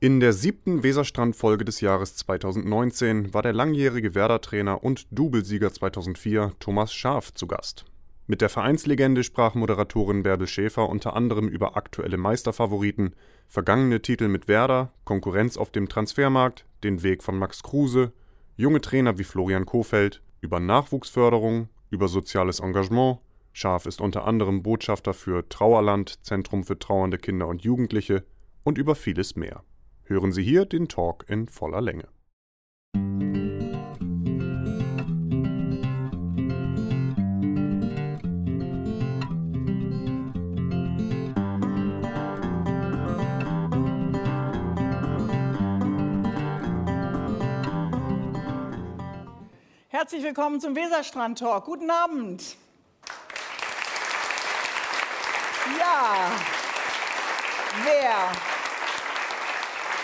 In der siebten Weserstrand-Folge des Jahres 2019 war der langjährige Werder-Trainer und Doublesieger 2004 Thomas Schaaf zu Gast. Mit der Vereinslegende sprach Moderatorin Bärbel Schäfer unter anderem über aktuelle Meisterfavoriten, vergangene Titel mit Werder, Konkurrenz auf dem Transfermarkt, den Weg von Max Kruse, junge Trainer wie Florian Kofeld, über Nachwuchsförderung, über soziales Engagement. Schaaf ist unter anderem Botschafter für Trauerland, Zentrum für trauernde Kinder und Jugendliche und über vieles mehr. Hören Sie hier den Talk in voller Länge. Herzlich willkommen zum Weserstrand Talk. Guten Abend. Ja, wer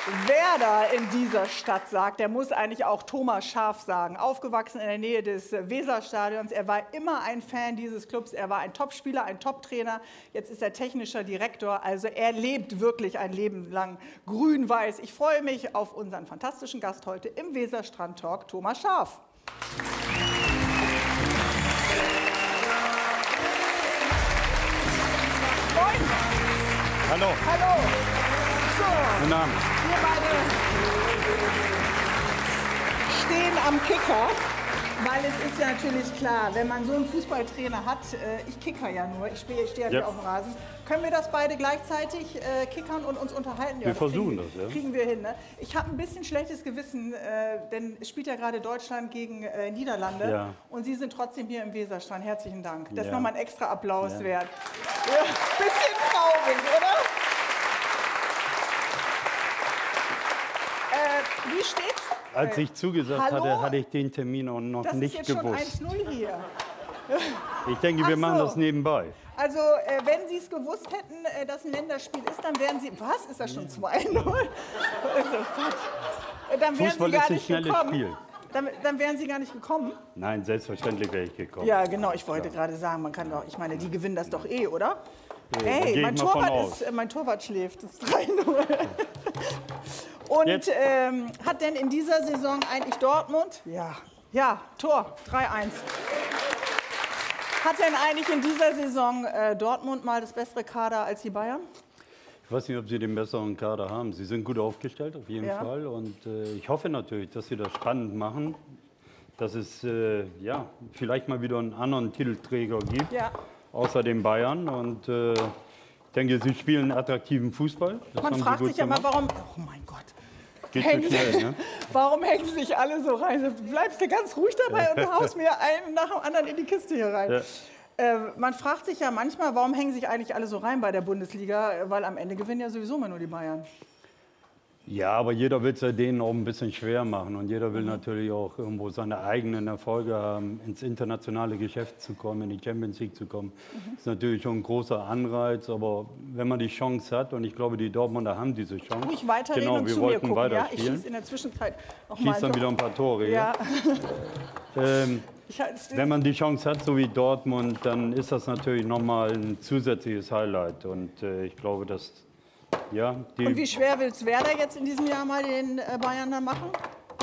Werder in dieser Stadt sagt, der muss eigentlich auch Thomas Schaf sagen. Aufgewachsen in der Nähe des Weserstadions. Er war immer ein Fan dieses Clubs. Er war ein Topspieler, ein Toptrainer. Jetzt ist er technischer Direktor. Also er lebt wirklich ein Leben lang grün-weiß. Ich freue mich auf unseren fantastischen Gast heute im Weserstrand Talk, Thomas Schaf. Moin. Hallo. Hallo. Guten Abend. Wir beide stehen am Kicker, weil es ist ja natürlich klar, wenn man so einen Fußballtrainer hat, äh, ich kicker ja nur, ich stehe steh ja Ja. nicht auf dem Rasen, können wir das beide gleichzeitig äh, kickern und uns unterhalten? Ja, Wir versuchen kriegen, das, ja. Kriegen wir hin. Ne? Ich habe ein bisschen schlechtes Gewissen, äh, denn es spielt ja gerade Deutschland gegen Niederlande Ja. und Sie sind trotzdem hier im Weserstrand. Herzlichen Dank. Das ist Ja. nochmal ein extra Applaus Ja. wert. Ja, bisschen traurig, oder? Äh, wie steht's? Als ich zugesagt hallo? hatte, hatte ich den Termin auch noch Das ist nicht jetzt schon gewusst. 1-0 hier. Ich denke, wir machen so. das nebenbei. Also, äh, wenn Sie es gewusst hätten, äh, dass ein Länderspiel ist, dann wären Sie. Was? Ist das schon 2-0? also, Gott. Äh, dann wären Fußball Sie gar ist ein nicht schnelles gekommen. Spiel. Dann, dann wären Sie gar nicht gekommen. Nein, selbstverständlich wäre ich gekommen. Ja, genau. Ich wollte gerade sagen, man kann doch. Ich meine, die gewinnen das doch eh, oder? Hey, mein Torwart, ist, äh, mein Torwart schläft. Das ist 3-0. Und ähm, hat denn in dieser Saison eigentlich Dortmund? Ja. Ja, Tor 3-1. Hat denn eigentlich in dieser Saison äh, Dortmund mal das bessere Kader als die Bayern? Ich weiß nicht, ob Sie den besseren Kader haben. Sie sind gut aufgestellt, auf jeden Ja. Fall. Und äh, ich hoffe natürlich, dass Sie das spannend machen. Dass es äh, ja, vielleicht mal wieder einen anderen Titelträger gibt, Ja. Außer den Bayern. Und äh, ich denke, Sie spielen attraktiven Fußball. Das Man fragt sich ja mal, warum. Oh mein Gott. Geht so Hängen- schnell, ne? Warum hängen sich alle so rein? Du bleibst du ganz ruhig dabei und haust mir einen nach dem anderen in die Kiste hier rein. Ja. Äh, man fragt sich ja manchmal, warum hängen sich eigentlich alle so rein bei der Bundesliga? Weil am Ende gewinnen ja sowieso immer nur die Bayern. Ja, aber jeder will es ja denen auch ein bisschen schwer machen und jeder will natürlich auch irgendwo seine eigenen Erfolge haben, ins internationale Geschäft zu kommen, in die Champions League zu kommen. Das ist natürlich schon ein großer Anreiz, aber wenn man die Chance hat, und ich glaube, die Dortmunder haben diese Chance. Ruhig weiterreden genau, und wir zu mir wollten gucken. weiter Ja, ich schieße in der Zwischenzeit noch Schießt dann wieder ein paar Tore. Ja. Ähm, wenn man die Chance hat, so wie Dortmund, dann ist das natürlich nochmal ein zusätzliches Highlight. Und äh, ich glaube, dass ja, und wie schwer will es Werder jetzt in diesem Jahr mal den äh, Bayern dann machen?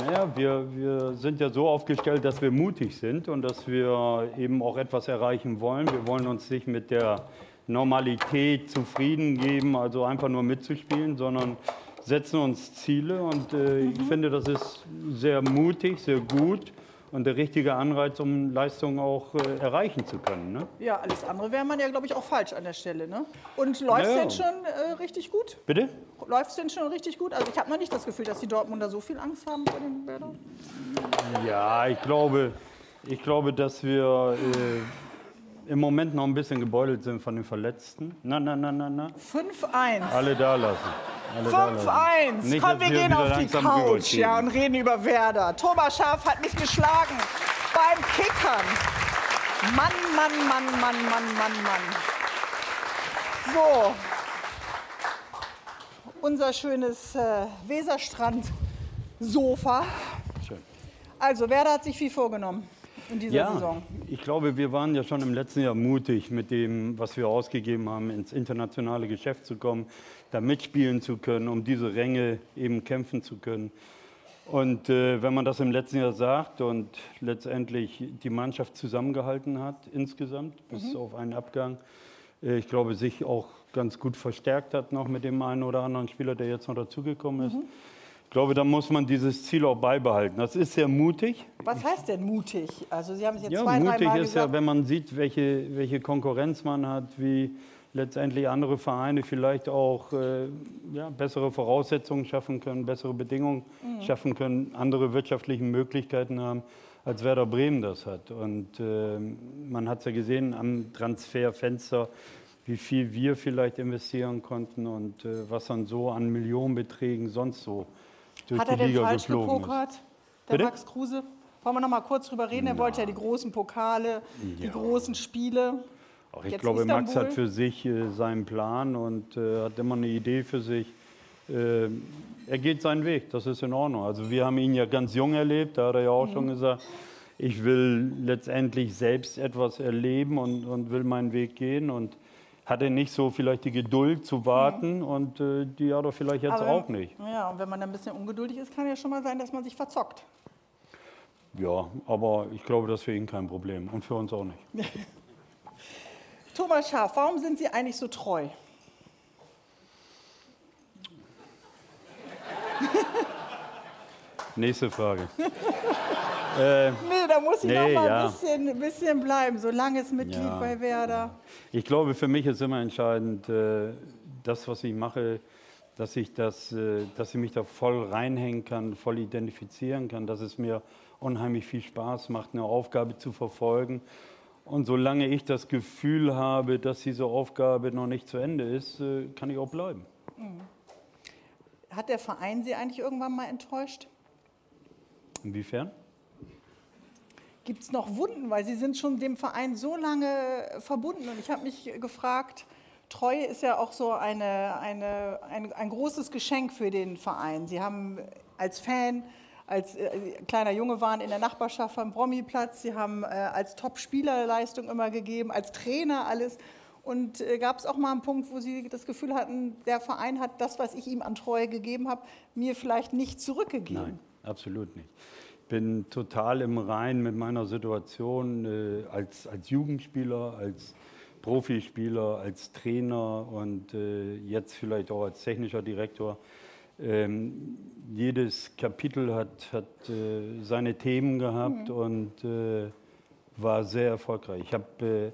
Naja, wir, wir sind ja so aufgestellt, dass wir mutig sind und dass wir eben auch etwas erreichen wollen. Wir wollen uns nicht mit der Normalität zufrieden geben, also einfach nur mitzuspielen, sondern setzen uns Ziele. Und äh, ich finde, das ist sehr mutig, sehr gut und der richtige Anreiz, um Leistungen auch äh, erreichen zu können. Ne? Ja, alles andere wäre man ja, glaube ich, auch falsch an der Stelle. Ne? Und läuft es Ja. denn schon äh, richtig gut? Bitte? Läuft es denn schon richtig gut? Also ich habe noch nicht das Gefühl, dass die Dortmunder so viel Angst haben vor den Werdern. Ja, ich glaube, ich glaube dass wir äh, im Moment noch ein bisschen gebeutelt sind von den Verletzten. Na, na, na, na, na. 5-1. Alle da lassen. Alle da lassen. 5-1. Nicht, Komm, wir gehen auf die Couch ja, und reden über Werder. Thomas Schaaf hat mich geschlagen beim Kickern. Mann, Mann, Mann, Mann, Mann, Mann, Mann. So. Unser schönes äh, Weserstrand-Sofa. Schön. Also, Werder hat sich viel vorgenommen. In dieser ja, Saison? Ich glaube, wir waren ja schon im letzten Jahr mutig mit dem, was wir ausgegeben haben, ins internationale Geschäft zu kommen, da mitspielen zu können, um diese Ränge eben kämpfen zu können. Und äh, wenn man das im letzten Jahr sagt und letztendlich die Mannschaft zusammengehalten hat insgesamt, bis mhm. auf einen Abgang, äh, ich glaube, sich auch ganz gut verstärkt hat noch mit dem einen oder anderen Spieler, der jetzt noch dazugekommen ist. Mhm. Ich glaube, da muss man dieses Ziel auch beibehalten. Das ist sehr mutig. Was heißt denn mutig? Also Sie haben es jetzt ja, zwei, mutig Mal ist gesagt. ja, wenn man sieht, welche, welche Konkurrenz man hat, wie letztendlich andere Vereine vielleicht auch äh, ja, bessere Voraussetzungen schaffen können, bessere Bedingungen mhm. schaffen können, andere wirtschaftliche Möglichkeiten haben, als Werder Bremen das hat. Und äh, man hat es ja gesehen am Transferfenster, wie viel wir vielleicht investieren konnten und äh, was dann so an Millionenbeträgen sonst so durch hat die er denn Liga falsch geflogen gepokert, ist. der Bitte? Max Kruse? Wollen wir noch mal kurz drüber reden? Er wollte ja die großen Pokale, die Ja. großen Spiele. Auch ich Jetzt glaube, Max Istanbul. hat für sich äh, seinen Plan und äh, hat immer eine Idee für sich. Äh, er geht seinen Weg, das ist in Ordnung. Also wir haben ihn ja ganz jung erlebt, da hat er ja auch schon gesagt, ich will letztendlich selbst etwas erleben und, und will meinen Weg gehen und hatte nicht so vielleicht die Geduld zu warten und äh, die hat er vielleicht jetzt Aber- auch nicht. Ja, und wenn man ein bisschen ungeduldig ist, kann ja schon mal sein, dass man sich verzockt. Ja, aber ich glaube, das ist für ihn kein Problem und für uns auch nicht. Thomas Schaaf, warum sind Sie eigentlich so treu? Nächste Frage. äh, Nee, da muss ich noch Nee, mal ja. ein bisschen, bisschen bleiben. So langes Mitglied Ja. bei Werder. Ich glaube, für mich ist immer entscheidend, äh, das, was ich mache, dass ich, das, äh, dass ich mich da voll reinhängen kann, voll identifizieren kann, dass es mir unheimlich viel Spaß macht, eine Aufgabe zu verfolgen. Und solange ich das Gefühl habe, dass diese Aufgabe noch nicht zu Ende ist, äh, kann ich auch bleiben. Hat der Verein Sie eigentlich irgendwann mal enttäuscht? Inwiefern? Gibt es noch Wunden? Weil Sie sind schon dem Verein so lange verbunden. Und ich habe mich gefragt, Treue ist ja auch so eine, eine, ein, ein großes Geschenk für den Verein. Sie haben als Fan, als äh, kleiner Junge waren in der Nachbarschaft am Bromiplatz, Sie haben äh, als Top-Spieler Leistung immer gegeben, als Trainer alles. Und äh, gab es auch mal einen Punkt, wo Sie das Gefühl hatten, der Verein hat das, was ich ihm an Treue gegeben habe, mir vielleicht nicht zurückgegeben? Nein, absolut nicht. Ich bin total im Rein mit meiner Situation äh, als, als Jugendspieler, als Profispieler, als Trainer und äh, jetzt vielleicht auch als technischer Direktor. Ähm, jedes Kapitel hat, hat äh, seine Themen gehabt und äh, war sehr erfolgreich. Ich habe äh,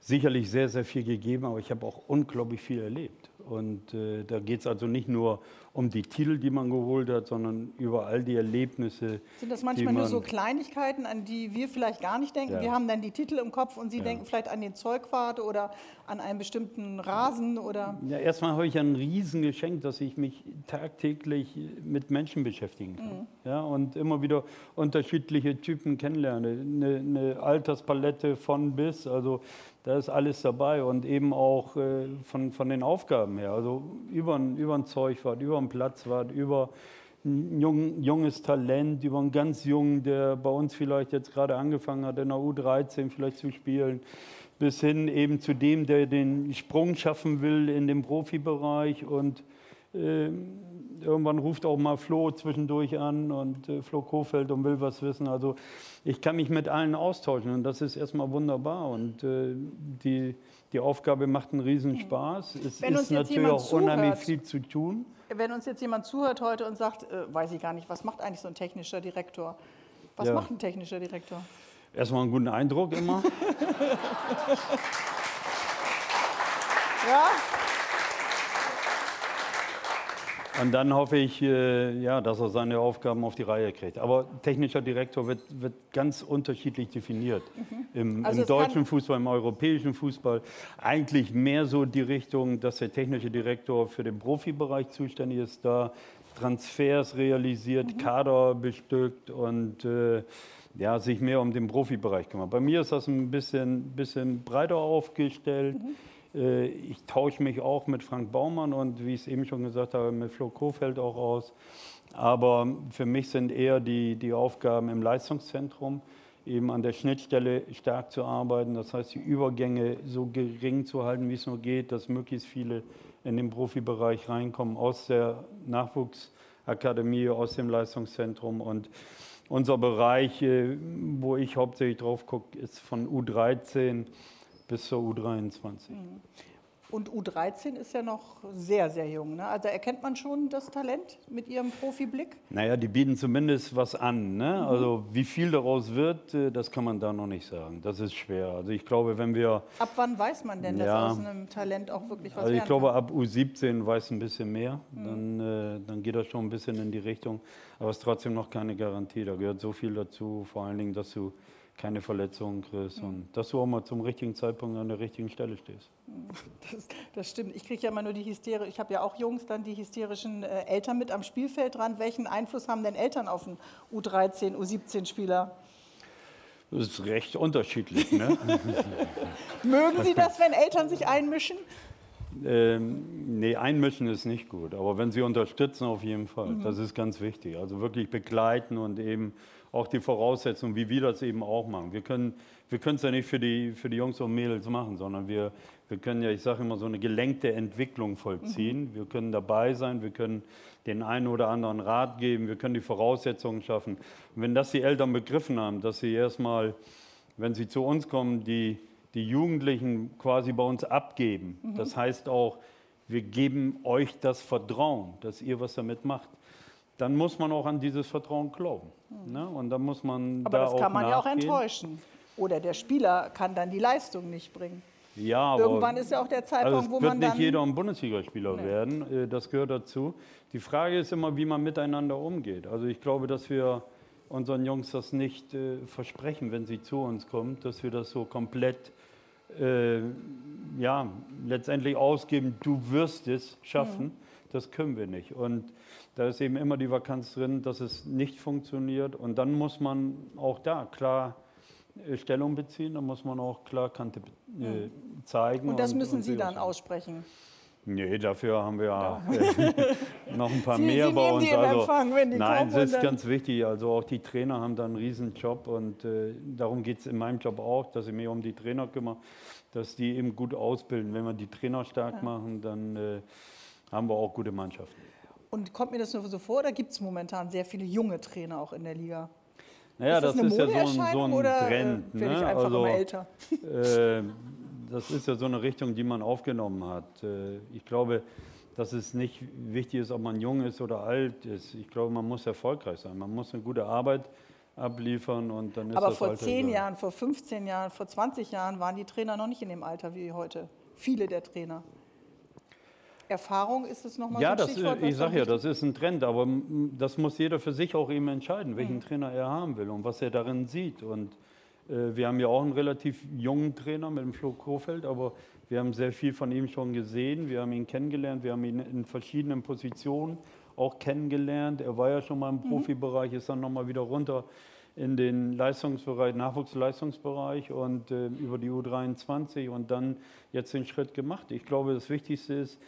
sicherlich sehr, sehr viel gegeben, aber ich habe auch unglaublich viel erlebt. Und äh, da geht es also nicht nur um die Titel, die man geholt hat, sondern über all die Erlebnisse. Sind das manchmal nur man- so Kleinigkeiten, an die wir vielleicht gar nicht denken? Ja. Wir haben dann die Titel im Kopf und Sie denken vielleicht an den Zeugwart oder an einen bestimmten Rasen oder. Ja, erstmal habe ich ein Riesengeschenk, dass ich mich tagtäglich mit Menschen beschäftigen kann. Ja, und immer wieder unterschiedliche Typen kennenlerne. Eine, eine Alterspalette von bis, also da ist alles dabei und eben auch äh, von, von den Aufgaben her. Also über, ein- über ein Zeugwart, über einen Platzwart, über ein jung, junges Talent, über einen ganz jungen, der bei uns vielleicht jetzt gerade angefangen hat, in der U13 vielleicht zu spielen, bis hin eben zu dem, der den Sprung schaffen will in den Profibereich und ähm, irgendwann ruft auch mal Flo zwischendurch an und äh, Flo Kofeld und will was wissen. Also ich kann mich mit allen austauschen und das ist erstmal wunderbar und äh, die, die Aufgabe macht einen Riesenspaß. Es Wenn ist natürlich auch unheimlich zuhört- viel zu tun. Wenn uns jetzt jemand zuhört heute und sagt, äh, weiß ich gar nicht, was macht eigentlich so ein technischer Direktor? Was Ja. macht ein technischer Direktor? Erstmal einen guten Eindruck immer. Ja? Und dann hoffe ich, äh, ja, dass er seine Aufgaben auf die Reihe kriegt. Aber technischer Direktor wird, wird ganz unterschiedlich definiert. Im, Also im deutschen Fußball, im europäischen Fußball. Eigentlich mehr so die Richtung, dass der technische Direktor für den Profibereich zuständig ist, da Transfers realisiert, Kader bestückt und äh, ja, sich mehr um den Profibereich kümmert. Bei mir ist das ein bisschen, bisschen breiter aufgestellt. Äh, Ich tausche mich auch mit Frank Baumann und wie ich es eben schon gesagt habe, mit Flo Kofeld auch aus. Aber für mich sind eher die, die Aufgaben im Leistungszentrum. eben an der Schnittstelle stark zu arbeiten. Das heißt, die Übergänge so gering zu halten, wie es nur geht, dass möglichst viele in den Profibereich reinkommen aus der Nachwuchsakademie, aus dem Leistungszentrum. Und unser Bereich, äh, wo ich hauptsächlich drauf gucke, ist von U13 bis zur U23. Mhm. Und U13 ist ja noch sehr, sehr jung. Ne? Also erkennt man schon das Talent mit Ihrem Profiblick? Naja, die bieten zumindest was an. Ne? Mhm. Also wie viel daraus wird, äh, das kann man da noch nicht sagen. Das ist schwer. Also ich glaube, wenn wir... Ab wann weiß man denn, ja, dass aus einem Talent auch wirklich was Also ich glaube, kann? ab U17 weiß ein bisschen mehr. Mhm. Dann, äh, dann geht das schon ein bisschen in die Richtung. Aber es ist trotzdem noch keine Garantie. Da gehört so viel dazu. Vor allen Dingen, dass du keine Verletzungen kriegst mhm. und dass du auch mal zum richtigen Zeitpunkt an der richtigen Stelle stehst. Das, das stimmt. Ich kriege ja immer nur die Hysterie, ich habe ja auch Jungs, dann die hysterischen äh, Eltern mit am Spielfeld dran. Welchen Einfluss haben denn Eltern auf einen U13, U17-Spieler? Das ist recht unterschiedlich. Ne? Mögen Sie das, wenn Eltern sich einmischen? Ähm, nee, einmischen ist nicht gut, aber wenn sie unterstützen, auf jeden Fall. Mhm. Das ist ganz wichtig. Also wirklich begleiten und eben auch die Voraussetzungen, wie wir das eben auch machen. Wir können wir es ja nicht für die, für die Jungs und Mädels machen, sondern wir, wir können ja, ich sage immer, so eine gelenkte Entwicklung vollziehen. Mhm. Wir können dabei sein, wir können den einen oder anderen Rat geben, wir können die Voraussetzungen schaffen. Und wenn das die Eltern begriffen haben, dass sie erstmal, wenn sie zu uns kommen, die, die Jugendlichen quasi bei uns abgeben, mhm. das heißt auch, wir geben euch das Vertrauen, dass ihr was damit macht dann muss man auch an dieses Vertrauen glauben. Ne? Und dann muss man Aber da das kann man nachgehen. ja auch enttäuschen. Oder der Spieler kann dann die Leistung nicht bringen. Ja, aber Irgendwann ist ja auch der Zeitpunkt, also wo man dann... wird nicht jeder ein Bundesligaspieler nee. werden, äh, das gehört dazu. Die Frage ist immer, wie man miteinander umgeht. Also ich glaube, dass wir unseren Jungs das nicht äh, versprechen, wenn sie zu uns kommen, dass wir das so komplett, äh, ja, letztendlich ausgeben, du wirst es schaffen. Mhm. Das können wir nicht. Und da ist eben immer die Vakanz drin, dass es nicht funktioniert. Und dann muss man auch da klar äh, Stellung beziehen, dann muss man auch klar Kante äh, zeigen. Und das müssen und Sie dann aussprechen. Nee, dafür haben wir ja äh, noch ein paar Sie, mehr Sie bei uns. also, Empfang, wenn die nein, es ist ganz wichtig. Also auch die Trainer haben da einen riesen Job und äh, darum geht es in meinem Job auch, dass ich mich um die Trainer kümmere, dass die eben gut ausbilden. Wenn wir die Trainer stark ja. machen, dann äh, haben wir auch gute Mannschaften. Und kommt mir das nur so vor, oder gibt es momentan sehr viele junge Trainer auch in der Liga? Naja, ist das, das ist ja so ein, so ein oder, Trend. Äh, ne? ich einfach also, immer älter? Äh, das ist ja so eine Richtung, die man aufgenommen hat. Äh, ich glaube, dass es nicht wichtig ist, ob man jung ist oder alt ist. Ich glaube, man muss erfolgreich sein. Man muss eine gute Arbeit abliefern und dann ist Aber das vor Alter 10 Jahren, vor 15 Jahren, vor 20 Jahren waren die Trainer noch nicht in dem Alter wie heute. Viele der Trainer. Erfahrung ist es nochmal ja, so ein das, Stichwort? ich sage ja, das ist ein Trend, aber das muss jeder für sich auch eben entscheiden, welchen mhm. Trainer er haben will und was er darin sieht. Und äh, wir haben ja auch einen relativ jungen Trainer mit dem Flo Kofeld, aber wir haben sehr viel von ihm schon gesehen, wir haben ihn kennengelernt, wir haben ihn in verschiedenen Positionen auch kennengelernt. Er war ja schon mal im mhm. Profibereich, ist dann nochmal wieder runter in den Leistungsbereich, Nachwuchsleistungsbereich und äh, über die U23 und dann jetzt den Schritt gemacht. Ich glaube, das Wichtigste ist,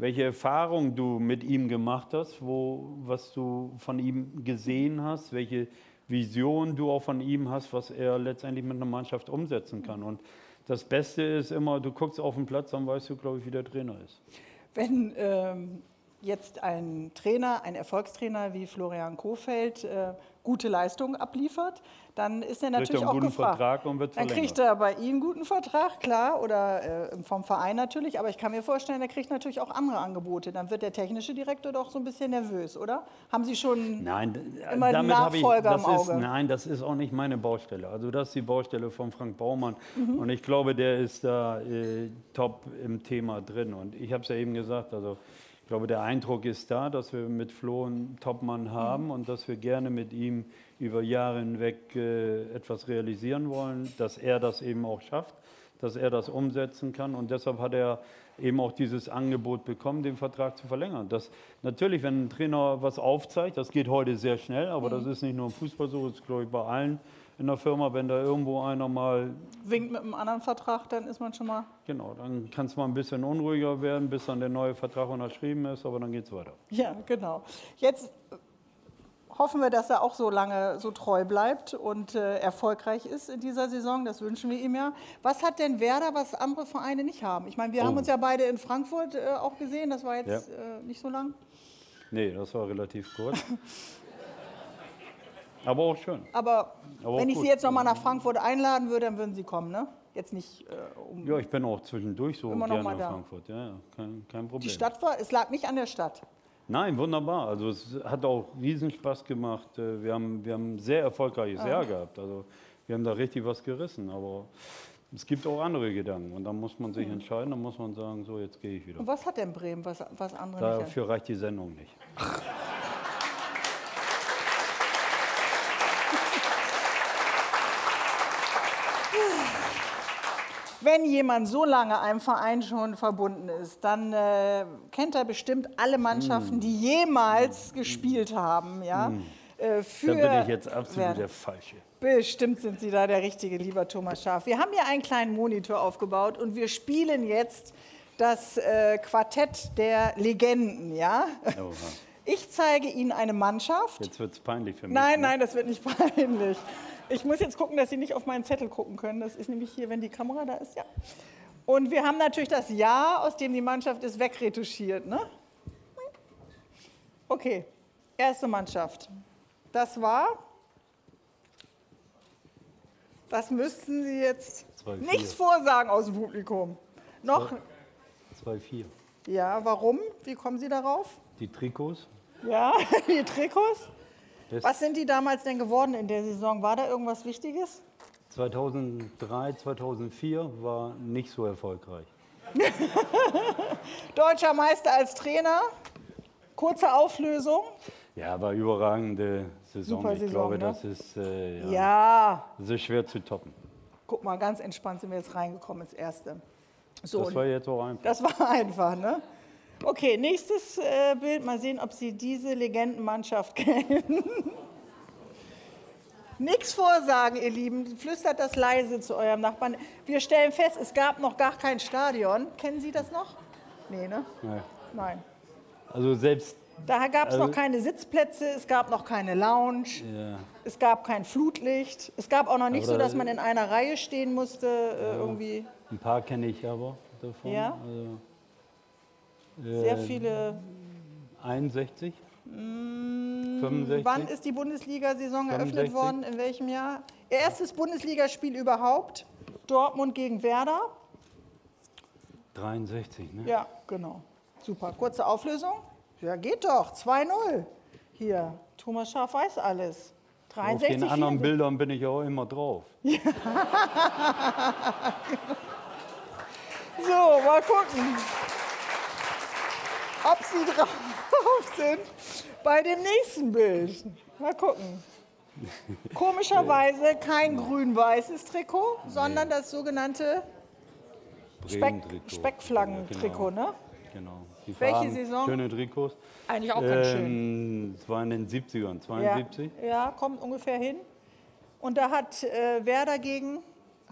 welche Erfahrung du mit ihm gemacht hast, wo, was du von ihm gesehen hast, welche Vision du auch von ihm hast, was er letztendlich mit einer Mannschaft umsetzen kann. Und das Beste ist immer, du guckst auf den Platz, dann weißt du, glaube ich, wie der Trainer ist. Wenn ähm, jetzt ein Trainer, ein Erfolgstrainer wie Florian Kofeld äh, gute Leistungen abliefert, dann ist er natürlich auch gefragt. Vertrag und wird dann kriegt er bei Ihnen einen guten Vertrag, klar, oder äh, vom Verein natürlich, aber ich kann mir vorstellen, er kriegt natürlich auch andere Angebote. Dann wird der technische Direktor doch so ein bisschen nervös, oder? Haben Sie schon nein, immer damit Nachfolger ich, im Auge? Ist, nein, das ist auch nicht meine Baustelle. Also das ist die Baustelle von Frank Baumann mhm. und ich glaube, der ist da äh, top im Thema drin. Und ich habe es ja eben gesagt, also glaube, der Eindruck ist da, dass wir mit Flo einen Topmann haben mhm. und dass wir gerne mit ihm über Jahre hinweg äh, etwas realisieren wollen, dass er das eben auch schafft, dass er das umsetzen kann. Und deshalb hat er eben auch dieses Angebot bekommen, den Vertrag zu verlängern. Das, natürlich, wenn ein Trainer was aufzeigt, das geht heute sehr schnell, aber mhm. das ist nicht nur im Fußball so, das ist, glaube ich, bei allen in der Firma, wenn da irgendwo einer mal. Winkt mit einem anderen Vertrag, dann ist man schon mal. Genau, dann kann es mal ein bisschen unruhiger werden, bis dann der neue Vertrag unterschrieben ist, aber dann geht es weiter. Ja, genau. Jetzt hoffen wir, dass er auch so lange so treu bleibt und äh, erfolgreich ist in dieser Saison. Das wünschen wir ihm ja. Was hat denn Werder, was andere Vereine nicht haben? Ich meine, wir Oh. haben uns ja beide in Frankfurt äh, auch gesehen. Das war jetzt Ja. äh, nicht so lang. Nee, das war relativ kurz. Aber auch schön. Aber, Aber wenn ich gut. Sie jetzt nochmal nach Frankfurt einladen würde, dann würden Sie kommen, ne? Jetzt nicht äh, um Ja, ich bin auch zwischendurch so Immer gerne mal in. Frankfurt. Ja, kein, kein Problem. die Stadt war. Es lag nicht an der Stadt. Nein, wunderbar. Also es hat auch riesen Spaß gemacht. Äh, Wir haben, wir haben ein sehr erfolgreiches Jahr gehabt. Also wir haben da richtig was gerissen. Aber es gibt auch andere Gedanken. Und dann muss man sich entscheiden. Dann muss man sagen, so jetzt gehe ich wieder. Und was hat denn Bremen, was, was andere nicht haben? Dafür reicht die Sendung nicht. Wenn jemand so lange einem Verein schon verbunden ist, dann äh, kennt er bestimmt alle Mannschaften, Mm. die jemals gespielt haben. Ja? Äh, für Da bin ich jetzt absolut Werder. der Falsche. Bestimmt sind Sie da der Richtige, lieber Thomas Schaaf. Wir haben hier einen kleinen Monitor aufgebaut und wir spielen jetzt das äh, Quartett der Legenden. Ja? Oha. Ich zeige Ihnen eine Mannschaft. Jetzt wird es peinlich für mich. Nein, ne? nein, das wird nicht peinlich. Ich muss jetzt gucken, dass Sie nicht auf meinen Zettel gucken können. Das ist nämlich hier, wenn die Kamera da ist, ja. Und wir haben natürlich das Jahr, aus dem die Mannschaft ist, wegretuschiert. Ne? Okay, erste Mannschaft. Das war. Das müssten Sie jetzt Zwei, nichts vorsagen aus dem Publikum. Noch? 2-4. Ja, warum? Wie kommen Sie darauf? Die Trikots. Ja, die Trikots. Das Was sind die damals denn geworden in der Saison? War da irgendwas Wichtiges? 2003, 2004 war nicht so erfolgreich. Deutscher Meister als Trainer. Kurze Auflösung. Ja, aber überragende Saison. Super ich Saison, glaube, ne? das ist, äh, ja, Ja. das ist schwer zu toppen. Guck mal, ganz entspannt sind wir jetzt reingekommen ins Erste. So, Das war jetzt auch einfach. das war einfach, ne? Okay, nächstes äh, Bild. Mal sehen, ob Sie diese Legendenmannschaft kennen. Nichts vorsagen, ihr Lieben. Flüstert das leise zu eurem Nachbarn. Wir stellen fest, es gab noch gar kein Stadion. Kennen Sie das noch? Nee, ne? Ja. Nein. Also selbst, Da gab es Also- noch keine Sitzplätze, es gab noch keine Lounge, ja, es gab kein Flutlicht, es gab auch noch nicht Aber so, da- dass man in einer Reihe stehen musste, äh, irgendwie ein paar kenne ich aber davon. Ja? Also, sehr äh, viele. 61? Mm, 65? Wann ist die Bundesliga-Saison eröffnet 65? worden? In welchem Jahr? Ihr erstes Bundesligaspiel überhaupt, Dortmund gegen Werder. 63, ne? Ja, genau. Super. Kurze Auflösung? Ja, geht doch. 2-0. Hier, Thomas Schaaf weiß alles. Auf 63, den anderen 64. Bildern bin ich auch immer drauf. So, mal gucken, ob Sie drauf sind bei dem nächsten Bild. Mal gucken. Komischerweise kein grün-weißes Trikot, sondern das sogenannte Speck. Speckflaggen-Trikot, Ja, ne? Genau. Die Welche Farben, Saison? Schöne Trikots. Eigentlich auch ganz schön. Ähm, Es war in den 70ern, Ja, 72. ja, kommt ungefähr hin. Und da hat äh, Werder gegen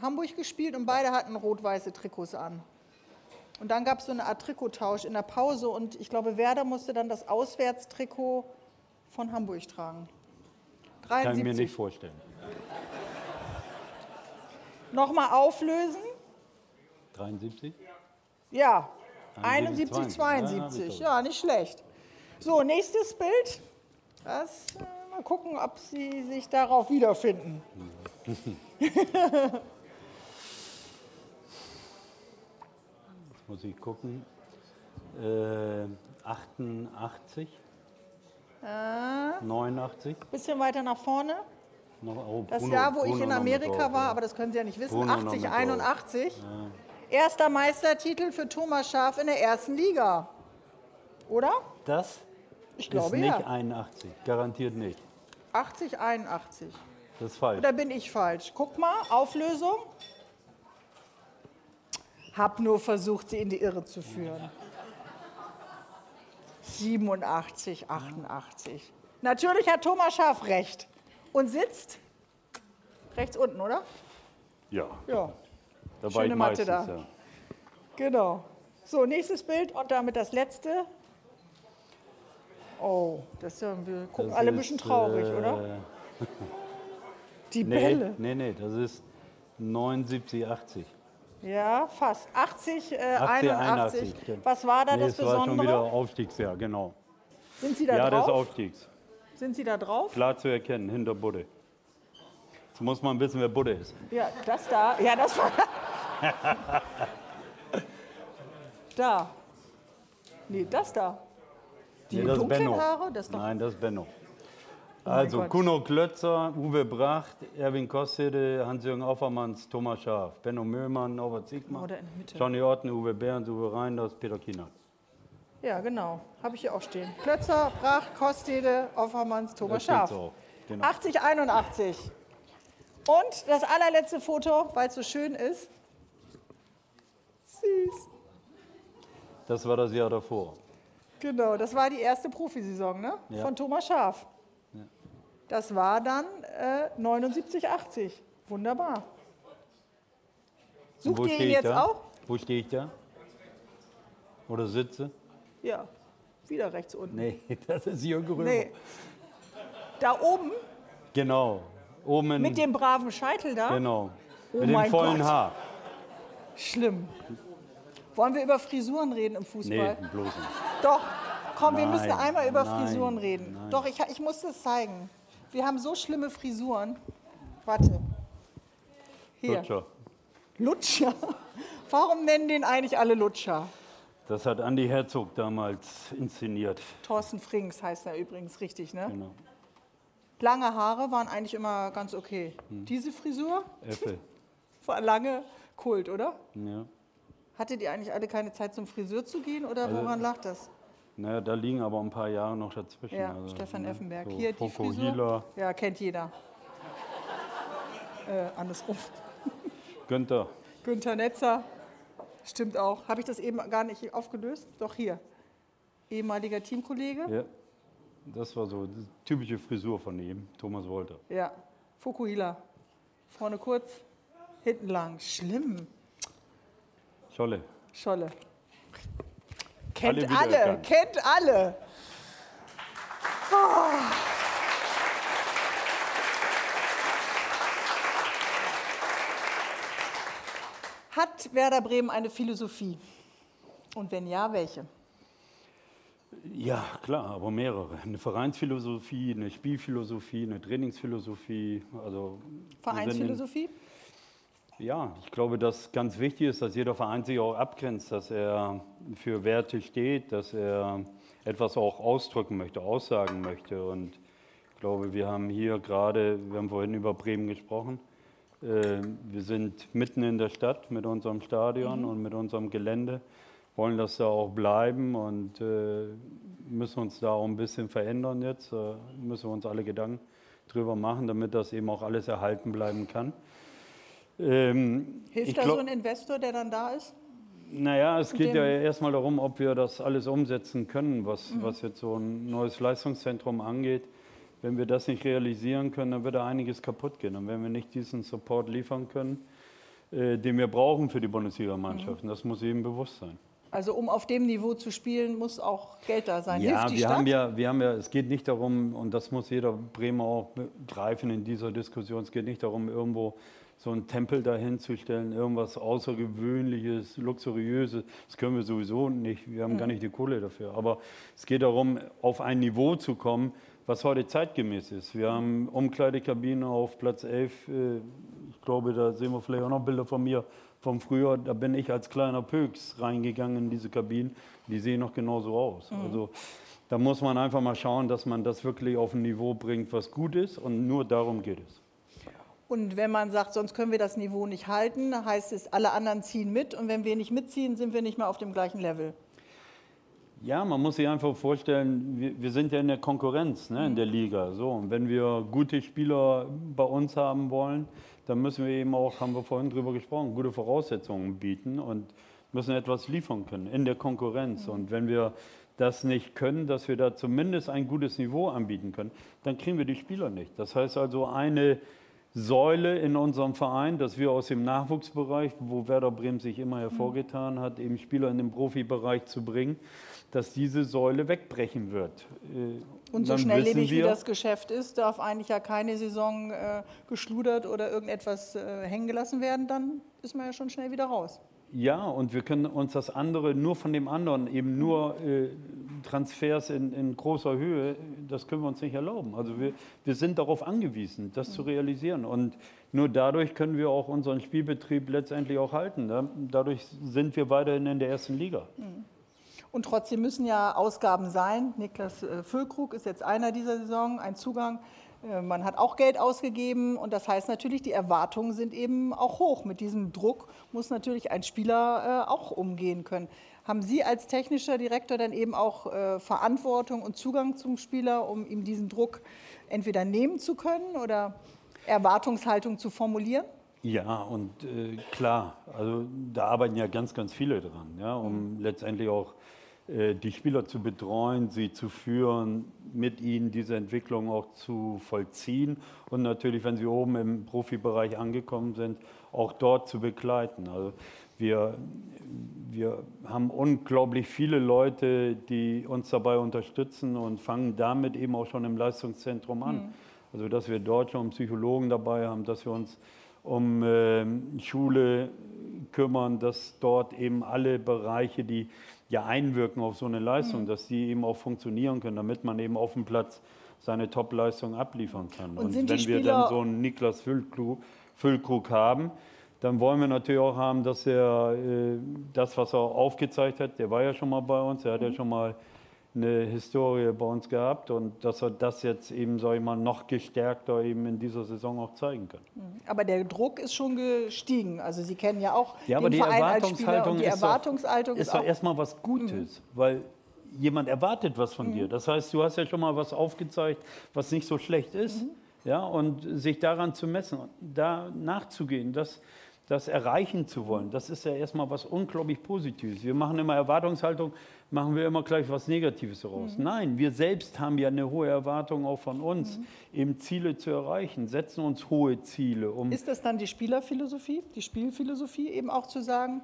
Hamburg gespielt und beide hatten rot-weiße Trikots an. Und dann gab es so eine Art Trikottausch in der Pause und ich glaube, Werder musste dann das Auswärtstrikot von Hamburg tragen. Kann ich mir 73. nicht vorstellen. Nochmal auflösen. 73? Ja, 71, 71, 72. 72. Ja, Ja, nicht schlecht. So, nächstes Bild. Das, äh, mal gucken, ob Sie sich darauf wiederfinden. muss ich gucken. Äh, 88, Äh, 89. bisschen weiter nach vorne. Oh, Das Bruno- Jahr, wo ich Bruno in noch mit Amerika war, ja. aber das können Sie ja nicht wissen, Bruno noch 80, mit drauf. 81. Erster Meistertitel für Thomas Schaaf in der ersten Liga. Oder? Das Ich ist glaube nicht ja. 81, garantiert nicht. 80, 81. Das ist falsch. Oder bin ich falsch? Guck mal, Auflösung. Hab nur versucht, sie in die Irre zu führen. 87, 88. Natürlich hat Thomas Schaaf recht. Und sitzt rechts unten, oder? Ja, Ja, da Schöne Mathe meistens. da. Ja. genau. So, nächstes Bild und damit das letzte. Oh, das ist ja, wir gucken Das alle ein bisschen traurig, äh, oder? Die Nee, Bälle. nee, nee, das ist 79, 80. Ja, fast. 80, äh, 80, 81. 81, stimmt. Was war da nee, das es war schon wieder Besondere? Aufstiegsjahr, genau. Sind Sie da ja, des drauf? Aufstiegs. Sind Sie da drauf? Klar zu erkennen, hinter Budde. Jetzt muss man wissen, wer Budde ist. Ja, das da. Ja, das war. da. Nee, das da. Die Nee, das ist dunklen Benno. Haare, das. Nein, das ist Benno. Mein Also Gott. Kuno Klötzer, Uwe Bracht, Erwin Kostede, Hans-Jürgen Aufermanns, Thomas Schaaf, Benno Möhmann, Norbert Siegmann. Johnny Otten, Uwe Behrens, Uwe Reinders, Peter Kienert. Ja, genau. Habe ich hier auch stehen. Klötzer, Brach, Kostede, Offermanns, Thomas Schaaf. auch, genau. 80, 81. Und das allerletzte Foto, weil es so schön ist. Süß. Das war das Jahr davor. Genau, das war die erste Profisaison ne? Ja. von Thomas Schaaf. Das war dann äh, 79, 80. Wunderbar. Und Sucht ihr ihn jetzt da? auch? Wo stehe ich da? Oder sitze? Ja, wieder rechts unten. Nee, das ist Jürgen Römer. Nee. Da oben Genau. Oben mit dem braven Scheitel da. Genau. Oh mit dem mein vollen Gott. Haar. Schlimm. Wollen wir über Frisuren reden im Nee, Fußball? bloß nicht. Doch. Komm, wir Nein, müssen einmal über nein, Frisuren reden. nein. Doch, ich, ich muss das zeigen. Wir haben so schlimme Frisuren. Warte. Hier. Lutscher. Lutscher. Warum nennen den eigentlich alle Lutscher? Das hat Andi Herzog damals inszeniert. Thorsten Frings heißt er übrigens richtig, ne? Genau. Lange Haare waren eigentlich immer ganz okay. Hm. Diese Frisur Äffel. war lange Kult, oder? Ja. Hattet ihr eigentlich alle keine Zeit zum Friseur zu gehen oder Also woran lag das? Naja, da liegen aber ein paar Jahre noch dazwischen. Ja, Also, Stefan ne, Effenberg. so Hier die Frisur. Ja, kennt jeder. Äh, andersrum. Günther. Günther Netzer. Stimmt auch. Habe ich das eben gar nicht aufgelöst? Doch hier. Ehemaliger Teamkollege. Ja. Das war so die typische Frisur von ihm, Thomas Wolter. Ja. Fukuhila. Vorne kurz, hinten lang. Schlimm. Scholle. Scholle. Kennt Alle alle, kennt alle. Ah. Hat Werder Bremen eine Philosophie? Und wenn ja, welche? Ja, klar, aber mehrere. Eine Vereinsphilosophie, eine Spielphilosophie, eine Trainingsphilosophie. Also Vereinsphilosophie? Ja, ich glaube, dass ganz wichtig ist, dass jeder Verein sich auch abgrenzt, dass er für Werte steht, dass er etwas auch ausdrücken möchte, aussagen möchte. Und ich glaube, wir haben hier gerade, wir haben vorhin über Bremen gesprochen, äh, wir sind mitten in der Stadt mit unserem Stadion und mit unserem Gelände, wollen das da auch bleiben und äh, müssen uns da auch ein bisschen verändern jetzt, äh, müssen wir uns alle Gedanken drüber machen, damit das eben auch alles erhalten bleiben kann. Ähm, Hilft da glaub- so ein Investor, der dann da ist? naja, es geht ja erstmal darum, ob wir das alles umsetzen können, was, Mhm. was jetzt so ein neues Leistungszentrum angeht. Wenn wir das nicht realisieren können, dann wird da einiges kaputt gehen. Und wenn wir nicht diesen Support liefern können, äh, den wir brauchen für die Bundesliga-Mannschaften, Mhm. das muss jedem bewusst sein. Also um auf dem Niveau zu spielen, muss auch Geld da sein. Ja, Hilft die wir Stadt? haben ja, wir haben ja, es geht nicht darum, und das muss jeder Bremer auch begreifen in dieser Diskussion, es geht nicht darum, irgendwo so einen Tempel dahin zu stellen, irgendwas Außergewöhnliches, Luxuriöses. Das können wir sowieso nicht, wir haben gar nicht die Kohle dafür. Aber es geht darum, auf ein Niveau zu kommen, was heute zeitgemäß ist. Wir haben Umkleidekabine auf Platz 11, äh, ich glaube, da sehen wir vielleicht auch noch Bilder von mir vom Frühjahr, da bin ich als kleiner Pöks reingegangen in diese Kabinen. Die sehen noch genauso aus. Also da muss man einfach mal schauen, dass man das wirklich auf ein Niveau bringt, was gut ist. Und nur darum geht es. Und wenn man sagt, sonst können wir das Niveau nicht halten, heißt es, alle anderen ziehen mit. Und wenn wir nicht mitziehen, sind wir nicht mehr auf dem gleichen Level. Ja, man muss sich einfach vorstellen, wir, wir sind ja in der Konkurrenz ne, in der Liga. So, und wenn wir gute Spieler bei uns haben wollen, dann müssen wir eben auch, haben wir vorhin drüber gesprochen, gute Voraussetzungen bieten und müssen etwas liefern können in der Konkurrenz. Und wenn wir das nicht können, dass wir da zumindest ein gutes Niveau anbieten können, dann kriegen wir die Spieler nicht. Das heißt also, eine Säule in unserem Verein, dass wir aus dem Nachwuchsbereich, wo Werder Bremen sich immer hervorgetan hat, eben Spieler in den Profibereich zu bringen, dass diese Säule wegbrechen wird. Äh, und so schnelllebig wie das Geschäft ist, darf eigentlich ja keine Saison äh, geschludert oder irgendetwas äh, hängen gelassen werden, dann ist man ja schon schnell wieder raus. Ja, und wir können uns das andere nur von dem anderen, eben nur äh, Transfers in, in, großer Höhe, das können wir uns nicht erlauben. Also wir, wir sind darauf angewiesen, das zu realisieren. Und nur dadurch können wir auch unseren Spielbetrieb letztendlich auch halten. Ne? Dadurch sind wir weiterhin in der ersten Liga. Mhm. Und trotzdem müssen ja Ausgaben sein. Niklas äh, Füllkrug ist jetzt einer dieser Saison, ein Zugang. Äh, man hat auch Geld ausgegeben und das heißt natürlich, die Erwartungen sind eben auch hoch. Mit diesem Druck muss natürlich ein Spieler äh, auch umgehen können. Haben Sie als technischer Direktor dann eben auch Verantwortung und Zugang zum Spieler, um ihm diesen Druck entweder nehmen zu können oder Erwartungshaltung zu formulieren? Ja, und äh, klar, also da arbeiten ja ganz, ganz viele dran, ja, um mhm. letztendlich auch äh, die Spieler zu betreuen, sie zu führen, mit ihnen diese Entwicklung auch zu vollziehen und natürlich, wenn sie oben im Profibereich angekommen sind, auch dort zu begleiten. Also wir, wir haben unglaublich viele Leute, die uns dabei unterstützen und fangen damit eben auch schon im Leistungszentrum an. Mhm. Also dass wir dort schon Psychologen dabei haben, dass wir uns um äh, Schule kümmern, dass dort eben alle Bereiche, die ja einwirken auf so eine Leistung, mhm. dass die eben auch funktionieren können, damit man eben auf dem Platz seine Top-Leistung abliefern kann. Und, Und wenn wir dann so einen Niklas Füllkrug, Füllkrug haben, dann wollen wir natürlich auch haben, dass er äh, das, was er aufgezeigt hat, der war ja schon mal bei uns, er hat mhm. ja schon mal eine Historie bei uns gehabt und dass er das jetzt eben, sage ich mal, noch gestärkter eben in dieser Saison auch zeigen kann. Mhm. Aber der Druck ist schon gestiegen. Also Sie kennen ja auch ja, den die Verein Erwartungshaltung als Spieler die Erwartungshaltung ist, doch, ist doch erstmal was Gutes, mhm. weil jemand erwartet was von mhm. dir. Das heißt, du hast ja schon mal was aufgezeigt, was nicht so schlecht ist. Mhm. Ja, und sich daran zu messen, da nachzugehen, das, das erreichen zu wollen, das ist ja erstmal was unglaublich Positives. Wir machen immer Erwartungshaltung, machen wir immer gleich was Negatives daraus. Mhm. Nein, wir selbst haben ja eine hohe Erwartung auch von uns, mhm. eben Ziele zu erreichen, setzen uns hohe Ziele. Um Ist das dann die Spielerphilosophie, die Spielphilosophie, eben auch zu sagen,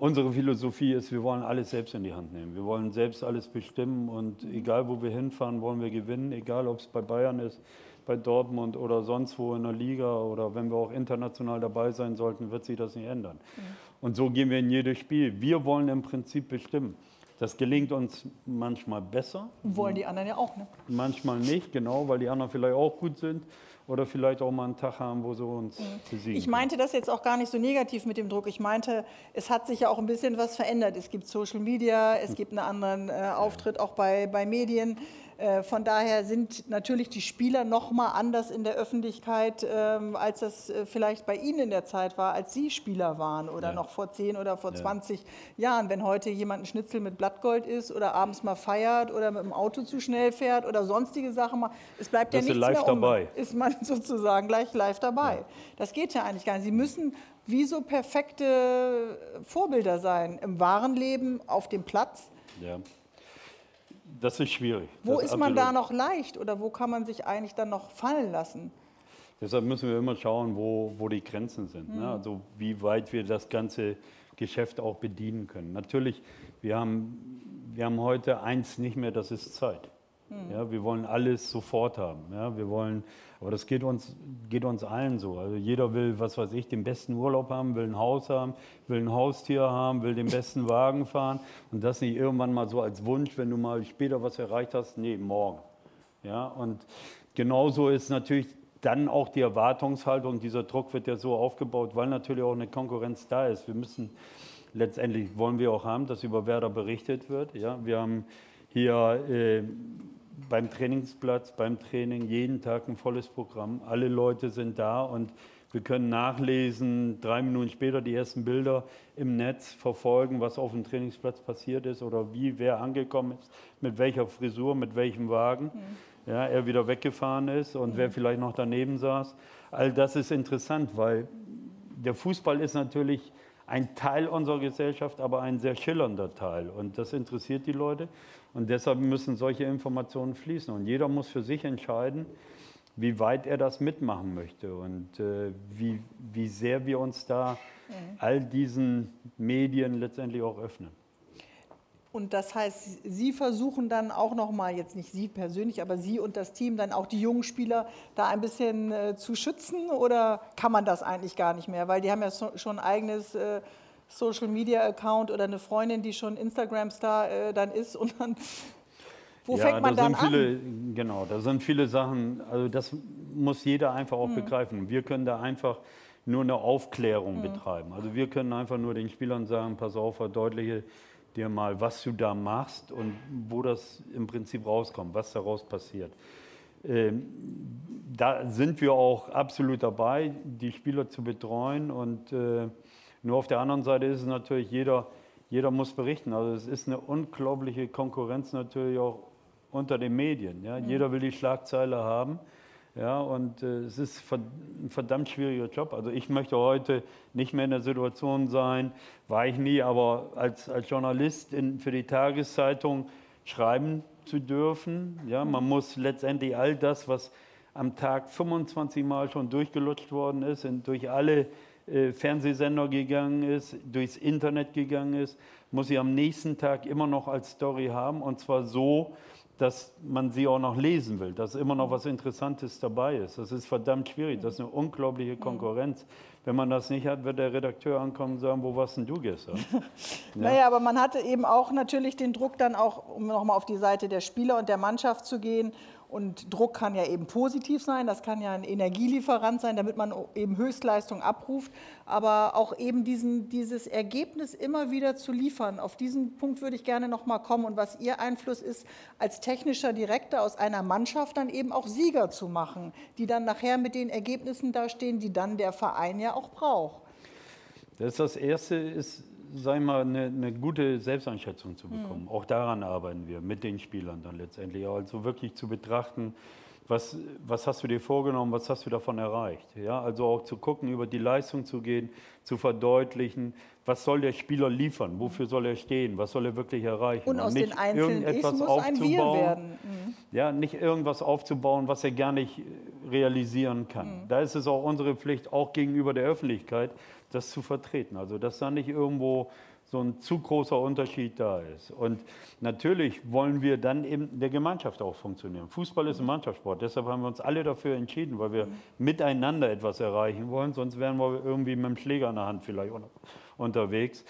Unsere Philosophie ist, wir wollen alles selbst in die Hand nehmen. Wir wollen selbst alles bestimmen und mhm. egal wo wir hinfahren, wollen wir gewinnen. Egal ob es bei Bayern ist, bei Dortmund oder sonst wo in der Liga oder wenn wir auch international dabei sein sollten, wird sich das nicht ändern. Mhm. Und so gehen wir in jedes Spiel. Wir wollen im Prinzip bestimmen. Das gelingt uns manchmal besser. Wollen die anderen ja auch, ne? Manchmal nicht, genau, weil die anderen vielleicht auch gut sind oder vielleicht auch mal einen Tag haben, wo sie uns mhm. besiegen. Ich meinte das jetzt auch gar nicht so negativ mit dem Druck. Ich meinte, es hat sich ja auch ein bisschen was verändert. Es gibt Social Media, es hm. gibt einen anderen äh, Auftritt auch bei, bei Medien. Äh, von daher sind natürlich die Spieler noch mal anders in der Öffentlichkeit, ähm, als das äh, vielleicht bei Ihnen in der Zeit war, als Sie Spieler waren oder ja. noch vor 10 oder vor ja. 20 Jahren. Wenn heute jemand ein Schnitzel mit Blattgold ist oder abends mal feiert oder mit dem Auto zu schnell fährt oder sonstige Sachen macht, es bleibt das ja nichts mehr um. Dabei. Ist man sozusagen gleich live dabei. Das geht ja eigentlich gar nicht. Sie müssen wie so perfekte Vorbilder sein im wahren Leben, auf dem Platz. Ja. Das ist schwierig. Wo das ist, man da noch leicht oder wo kann man sich eigentlich dann noch fallen lassen? Deshalb müssen wir immer schauen, wo, wo die Grenzen sind. Mhm. Ne? Also wie weit wir das ganze Geschäft auch bedienen können. Natürlich, wir haben, wir haben heute eins nicht mehr, das ist Zeit. Mhm. Ja, wir wollen alles sofort haben. Ja, wir wollen aber das geht uns, geht uns allen so. Also jeder will, was weiß ich, den besten Urlaub haben, will ein Haus haben, will ein Haustier haben, will den besten Wagen fahren. Und das nicht irgendwann mal so als Wunsch, wenn du mal später was erreicht hast, nee, morgen. Ja, und genauso ist natürlich dann auch die Erwartungshaltung, dieser Druck wird ja so aufgebaut, weil natürlich auch eine Konkurrenz da ist. Wir müssen letztendlich wollen wir auch haben, dass über Werder berichtet wird. Ja, wir haben hier äh, beim Trainingsplatz, beim Training jeden Tag ein volles Programm. Alle Leute sind da und wir können nachlesen, drei Minuten später die ersten Bilder im Netz verfolgen, was auf dem Trainingsplatz passiert ist oder wie wer angekommen ist, mit welcher Frisur, mit welchem Wagen mhm. ja, er wieder weggefahren ist und mhm. wer vielleicht noch daneben saß. All das ist interessant, weil der Fußball ist natürlich ein Teil unserer Gesellschaft, aber ein sehr schillernder Teil. Und das interessiert die Leute. Und deshalb müssen solche Informationen fließen. Und jeder muss für sich entscheiden, wie weit er das mitmachen möchte und äh, wie, wie sehr wir uns da mhm. all diesen Medien letztendlich auch öffnen. Und das heißt, Sie versuchen dann auch nochmal, jetzt nicht Sie persönlich, aber Sie und das Team, dann auch die jungen Spieler da ein bisschen äh, zu schützen oder kann man das eigentlich gar nicht mehr? Weil die haben ja so, schon ein eigenes äh, Social Media Account oder eine Freundin, die schon Instagram-Star äh, dann ist und dann. Wo ja, fängt man da dann viele, an? Genau, da sind viele Sachen, also das muss jeder einfach auch mhm. begreifen. Wir können da einfach nur eine Aufklärung mhm. betreiben. Also wir können einfach nur den Spielern sagen, pass auf, verdeutliche dir mal, was du da machst und wo das im Prinzip rauskommt, was daraus passiert. Ähm, da sind wir auch absolut dabei, die Spieler zu betreuen. Und äh, nur auf der anderen Seite ist es natürlich, jeder, jeder muss berichten. Also es ist eine unglaubliche Konkurrenz natürlich auch unter den Medien. Ja? Mhm. Jeder will die Schlagzeile haben. Ja, und äh, es ist ein verdammt schwieriger Job. Also ich möchte heute nicht mehr in der Situation sein, war ich nie, aber als, als Journalist in, für die Tageszeitung schreiben zu dürfen. Ja, man mhm. muss letztendlich all das, was am Tag 25 Mal schon durchgelutscht worden ist, und durch alle äh, Fernsehsender gegangen ist, durchs Internet gegangen ist, muss ich am nächsten Tag immer noch als Story haben. Und zwar so, dass man sie auch noch lesen will, dass immer noch was Interessantes dabei ist. Das ist verdammt schwierig, das ist eine unglaubliche Konkurrenz. Wenn man das nicht hat, wird der Redakteur ankommen und sagen, wo warst denn du gestern? ja. Naja, aber man hatte eben auch natürlich den Druck dann auch, um nochmal auf die Seite der Spieler und der Mannschaft zu gehen und Druck kann ja eben positiv sein, das kann ja ein Energielieferant sein, damit man eben Höchstleistung abruft, aber auch eben diesen, dieses Ergebnis immer wieder zu liefern. Auf diesen Punkt würde ich gerne noch mal kommen und was Ihr Einfluss ist, als technischer Direktor aus einer Mannschaft dann eben auch Sieger zu machen, die dann nachher mit den Ergebnissen dastehen, die dann der Verein ja auch braucht. Das, das Erste ist sag mal, eine, eine, gute Selbsteinschätzung zu bekommen. Mhm. Auch daran arbeiten wir mit den Spielern dann letztendlich. Also wirklich zu betrachten, was, was hast du dir vorgenommen, was hast du davon erreicht. Ja, also auch zu gucken, über die Leistung zu gehen, zu verdeutlichen, was soll der Spieler liefern, wofür soll er stehen, was soll er wirklich erreichen. Und aus nicht den einzelnen irgendetwas Ich muss aufzubauen, ein Wir werden. Mhm. Ja, nicht irgendwas aufzubauen, was er gar nicht realisieren kann. Mhm. Da ist es auch unsere Pflicht, auch gegenüber der Öffentlichkeit, das zu vertreten. Also dass da nicht irgendwo so ein zu großer Unterschied da ist. Und natürlich wollen wir dann in der Gemeinschaft auch funktionieren. Fußball ist ein Mannschaftssport, deshalb haben wir uns alle dafür entschieden, weil wir miteinander etwas erreichen wollen, sonst wären wir irgendwie mit dem Schläger in der Hand vielleicht unterwegs.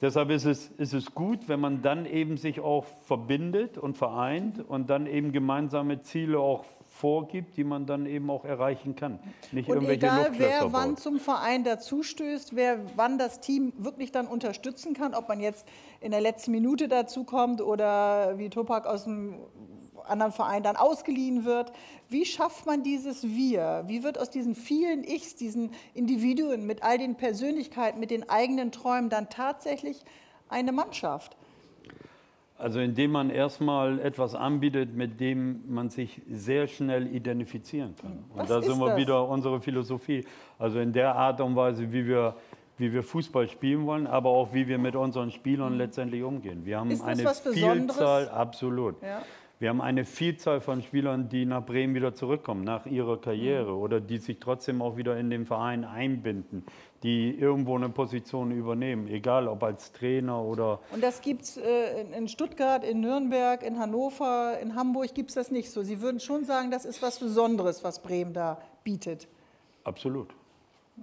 Deshalb ist es, ist es gut, wenn man dann eben sich auch verbindet und vereint und dann eben gemeinsame Ziele auch vorgibt, die man dann eben auch erreichen kann. Nicht und irgendwelche egal, wer wann zum Verein dazustößt, wer wann das Team wirklich dann unterstützen kann, ob man jetzt in der letzten Minute dazukommt oder wie Topak aus dem anderen Verein dann ausgeliehen wird. Wie schafft man dieses Wir? Wie wird aus diesen vielen Ichs, diesen Individuen mit all den Persönlichkeiten, mit den eigenen Träumen dann tatsächlich eine Mannschaft? Also indem man erstmal etwas anbietet, mit dem man sich sehr schnell identifizieren kann. Was und da sind wir das? wieder unsere Philosophie. Also in der Art und Weise, wie wir, wie wir Fußball spielen wollen, aber auch wie wir mit unseren Spielern mhm. letztendlich umgehen. Wir haben eine Vielzahl, absolut. Ja. Wir haben eine Vielzahl von Spielern, die nach Bremen wieder zurückkommen, nach ihrer Karriere mhm. oder die sich trotzdem auch wieder in den Verein einbinden, die irgendwo eine Position übernehmen, egal ob als Trainer oder. Und das gibt es äh, in Stuttgart, in Nürnberg, in Hannover, in Hamburg gibt es das nicht so. Sie würden schon sagen, das ist was Besonderes, was Bremen da bietet. Absolut.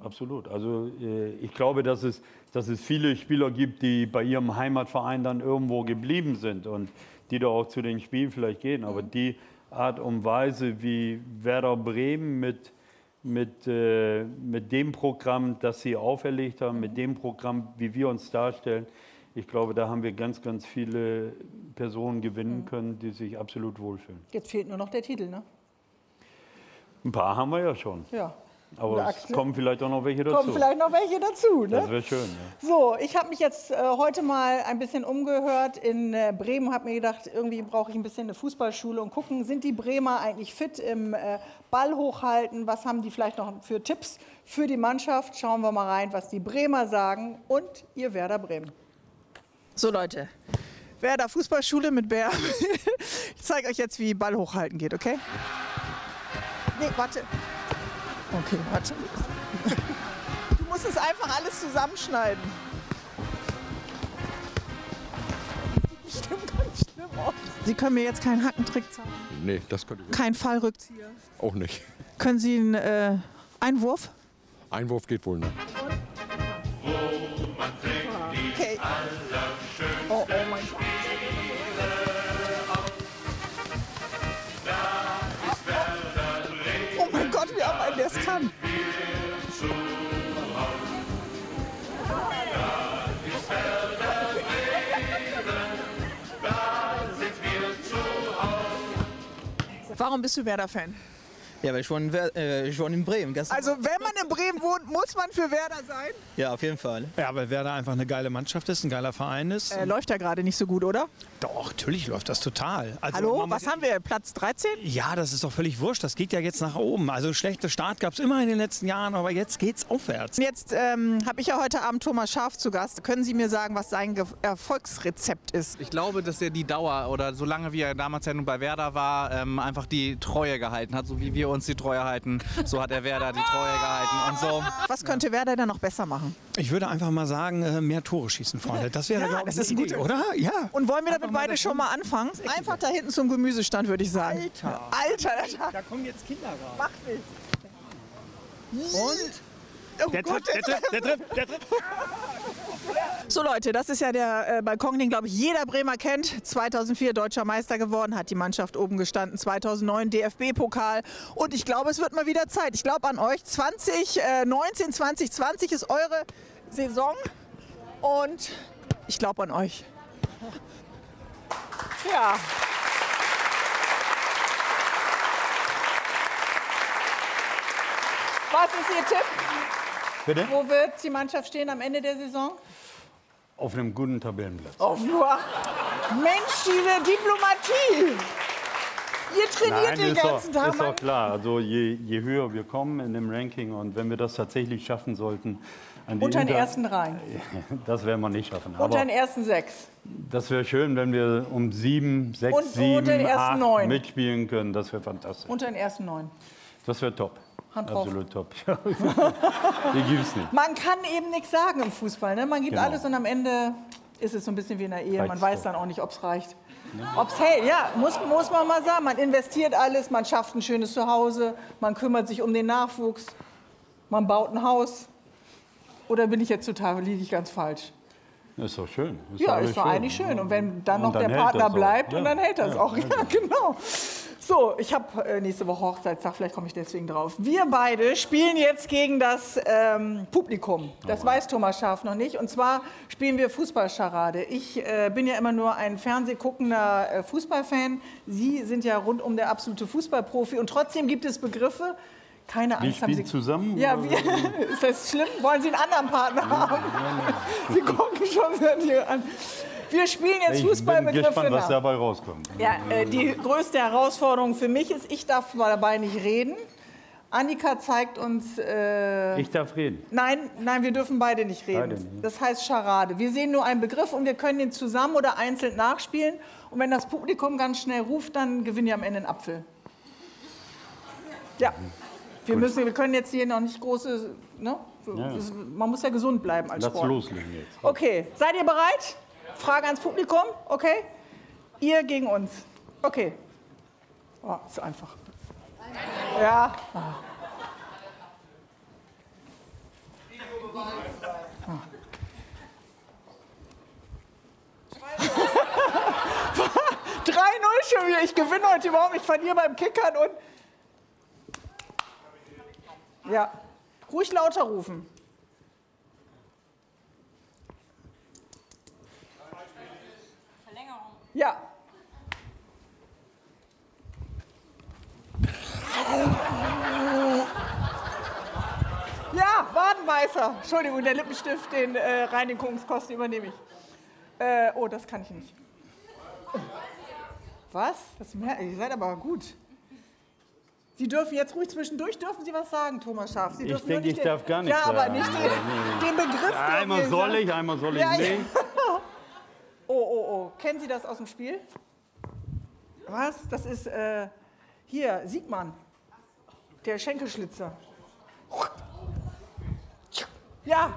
Absolut. Also äh, ich glaube, dass es, dass es viele Spieler gibt, die bei ihrem Heimatverein dann irgendwo geblieben sind und die da auch zu den Spielen vielleicht gehen. Aber mhm. die Art und Weise, wie Werder Bremen mit, mit, äh, mit dem Programm, das sie auferlegt haben, mit dem Programm, wie wir uns darstellen, ich glaube, da haben wir ganz, ganz viele Personen gewinnen mhm. können, die sich absolut wohlfühlen. Jetzt fehlt nur noch der Titel, ne? Ein paar haben wir ja schon. Ja. Aber es kommen vielleicht auch noch welche dazu. Kommen vielleicht noch welche dazu. Ne? Das wäre schön. Ja. So, ich habe mich jetzt äh, heute mal ein bisschen umgehört in äh, Bremen, habe mir gedacht, irgendwie brauche ich ein bisschen eine Fußballschule und gucken, sind die Bremer eigentlich fit im äh, Ball hochhalten? Was haben die vielleicht noch für Tipps für die Mannschaft? Schauen wir mal rein, was die Bremer sagen und ihr Werder Bremen. So Leute, Werder Fußballschule mit Bär. ich zeige euch jetzt, wie Ball hochhalten geht, okay? nee, warte. Okay, warte. Du musst es einfach alles zusammenschneiden. Das sieht bestimmt ganz schlimm aus. Sie können mir jetzt keinen Hackentrick zeigen. Nee, das könnte ich Kein Fallrückzieher. auch nicht. Können Sie einen äh, Einwurf? Einwurf geht wohl nicht. Okay. Oh, oh. Oh Warum bist du Werder-Fan? Ja, weil ich wohne, in Wer- äh, ich wohne in Bremen. Gestern. Also, wenn man in Bremen wohnt, muss man für Werder sein. ja, auf jeden Fall. Ja, weil Werder einfach eine geile Mannschaft ist, ein geiler Verein ist. Äh, läuft ja gerade nicht so gut, oder? Doch, natürlich läuft das total. Also, Hallo, man was haben wir? Platz 13? Ja, das ist doch völlig wurscht. Das geht ja jetzt nach oben. Also schlechter Start gab es immer in den letzten Jahren, aber jetzt geht's aufwärts. Jetzt ähm, habe ich ja heute Abend Thomas Schaf zu Gast. Können Sie mir sagen, was sein Ge Erfolgsrezept ist? Ich glaube, dass er die Dauer oder so lange wie er damals ja nun bei Werder war, ähm, einfach die Treue gehalten hat. So wie wir uns die Treue halten, so hat er Werder die Treue gehalten. Und so. Was könnte Werder denn noch besser machen? Ich würde einfach mal sagen, äh, mehr Tore schießen vorne. Das wäre, Ja, glaube das ich, ist eine Idee, gute- oder? Ja. Und wollen wir damit beide schon mal anfangen? Einfach da hinten zum Gemüsestand, würde ich sagen. Alter. Alter, da kommen jetzt Kinder rein. macht nichts. Und? Oh Der Gott, trifft, der trifft, der trifft, der trifft. So Leute, das ist ja der äh, Balkon, den glaube ich jeder Bremer kennt. 2004 deutscher Meister geworden, hat die Mannschaft oben gestanden. 2009 DFB-Pokal und ich glaube, es wird mal wieder Zeit. Ich glaube an euch. 2019, 2020 ist eure Saison und ich glaube an euch. Ja. Was ist Ihr Tipp? Bitte? Wo wird die Mannschaft stehen am Ende der Saison? Auf einem guten Tabellenplatz. Auf nur. Mensch, diese Diplomatie. Ihr trainiert den ist, ganzen doch, Tag. ist doch Mann. klar. Also je, je höher wir kommen in dem Ranking und wenn wir das tatsächlich schaffen sollten, Unter den Inter- ersten dreien. Das werden wir nicht schaffen. Unter den ersten sechs. das wäre schön, wenn wir um sieben, sechs, Und sieben, acht neun. mitspielen können. Das wäre fantastisch. Unter den ersten neun. Das wäre top. Hand drauf. Absolut top. Die gibt es nicht. Man kann eben nichts sagen im Fußball. Ne? Man gibt Genau. alles und am Ende ist es so ein bisschen wie in der Ehe. Man Reicht's weiß doch. dann auch nicht, ob es reicht. Ob es hält, ja, muss, muss man mal sagen. Man investiert alles, man schafft ein schönes Zuhause, man kümmert sich um den Nachwuchs, man baut ein Haus. Oder bin ich jetzt total, liege ich ganz falsch? Ist doch schön. Ja, alles ist doch eigentlich schön. Und wenn dann noch dann der Partner das bleibt, Ja, und dann hält das ja, auch. Ja, genau. So, ich habe äh, nächste Woche Hochzeitstag, vielleicht komme ich deswegen drauf. Wir beide spielen jetzt gegen das ähm, Publikum. Das weiß Thomas Schaf noch nicht. Und zwar spielen wir Fußballscharade. Ich äh, bin ja immer nur ein fernsehguckender äh, Fußballfan. Sie sind ja rundum der absolute Fußballprofi. Und trotzdem gibt es Begriffe. Keine Wir Angst, haben Sie spielen zusammen? ja, wie, ist das schlimm? Wollen Sie einen anderen Partner haben? Sie gucken schon sehr hier an. Wir spielen jetzt Ich bin Fußballbegriffe gespannt, was dabei rauskommt. Ja, äh, die größte Herausforderung für mich ist, ich darf dabei nicht reden. Annika zeigt uns. Äh, Ich darf reden. nein, nein, wir dürfen beide nicht reden. Beide nicht. Das heißt Charade. Wir sehen nur einen Begriff und wir können den zusammen oder einzeln nachspielen. Und wenn das Publikum ganz schnell ruft, dann gewinnen wir am Ende einen Apfel. Ja. Wir, müssen, wir können jetzt hier noch nicht große. Ne? Man muss ja gesund bleiben als Lass Sport. loslegen jetzt. Okay, seid ihr bereit? Frage ans Publikum, okay? Ihr gegen uns. Okay. Oh, ist einfach. Ja. Ah. Ah. 3-0 schon wieder. Ich gewinne heute überhaupt. Ich verliere beim Kickern und. Ja. Ruhig lauter rufen. Ja. Ja, Wadenbeißer. Entschuldigung, der Lippenstift, den äh, Reinigungskosten übernehme ich. Äh, oh, das kann ich nicht. Was? Das mer ihr seid aber gut. Sie dürfen jetzt ruhig zwischendurch, dürfen Sie was sagen, Thomas Schaaf? Sie Ich dürfen denke, ich den- darf gar nichts Ja, aber sagen. nicht den, den Begriff. dürfen Einmal soll sagen. ich, einmal soll ich Ja, ja. nicht. Oh, oh, oh. Kennen Sie das aus dem Spiel? Was? Das ist äh, hier, Siegmann. Der Schenkelschlitzer. Ja,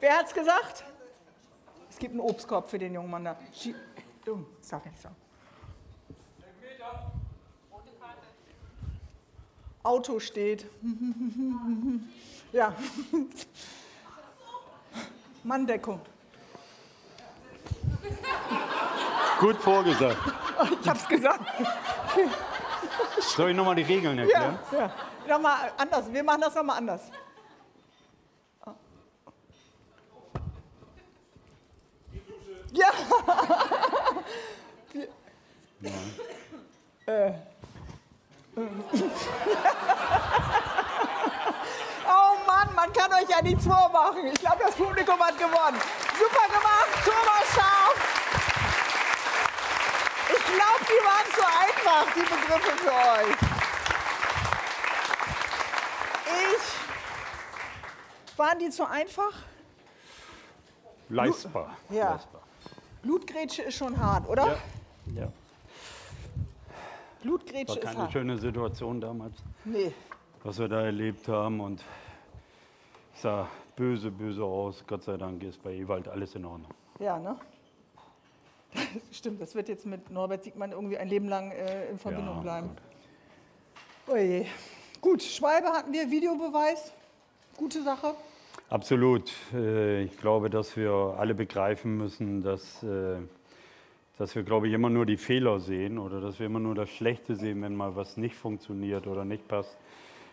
wer hat's gesagt? Es gibt einen Obstkorb für den jungen Mann da. Schie oh, sag nicht so. Auto steht. ja. Manndeckung. Gut vorgesagt. Ich hab's gesagt. Soll ich nochmal die Regeln erklären? Ja, ja. Nochmal anders. Wir machen das nochmal anders. Ja. Äh. oh Mann, man kann euch ja nichts vormachen. Ich glaube, das Publikum hat gewonnen. Super gemacht, Thomas Schaaf. Ich glaube, die waren zu einfach, die Begriffe für euch. Ich. Waren die zu einfach? Leistbar. Ja. Leistbar. Blutgrätsche ist schon hart, oder? Ja. ja. Blutgrätsche War ist keine hart. schöne Situation damals, Nee. was wir da erlebt haben. Und es sah böse, böse aus. Gott sei Dank ist bei Ewald alles in Ordnung. Ja, ne? Stimmt, das wird jetzt mit Norbert Siegmann irgendwie ein Leben lang äh, in Verbindung Ja, bleiben. gut. Oje. Gut, Schwalbe hatten wir, Videobeweis. Gute Sache. Absolut. Äh, Ich glaube, dass wir alle begreifen müssen, dass, äh, dass wir, glaube ich, immer nur die Fehler sehen oder dass wir immer nur das Schlechte sehen, wenn mal was nicht funktioniert oder nicht passt.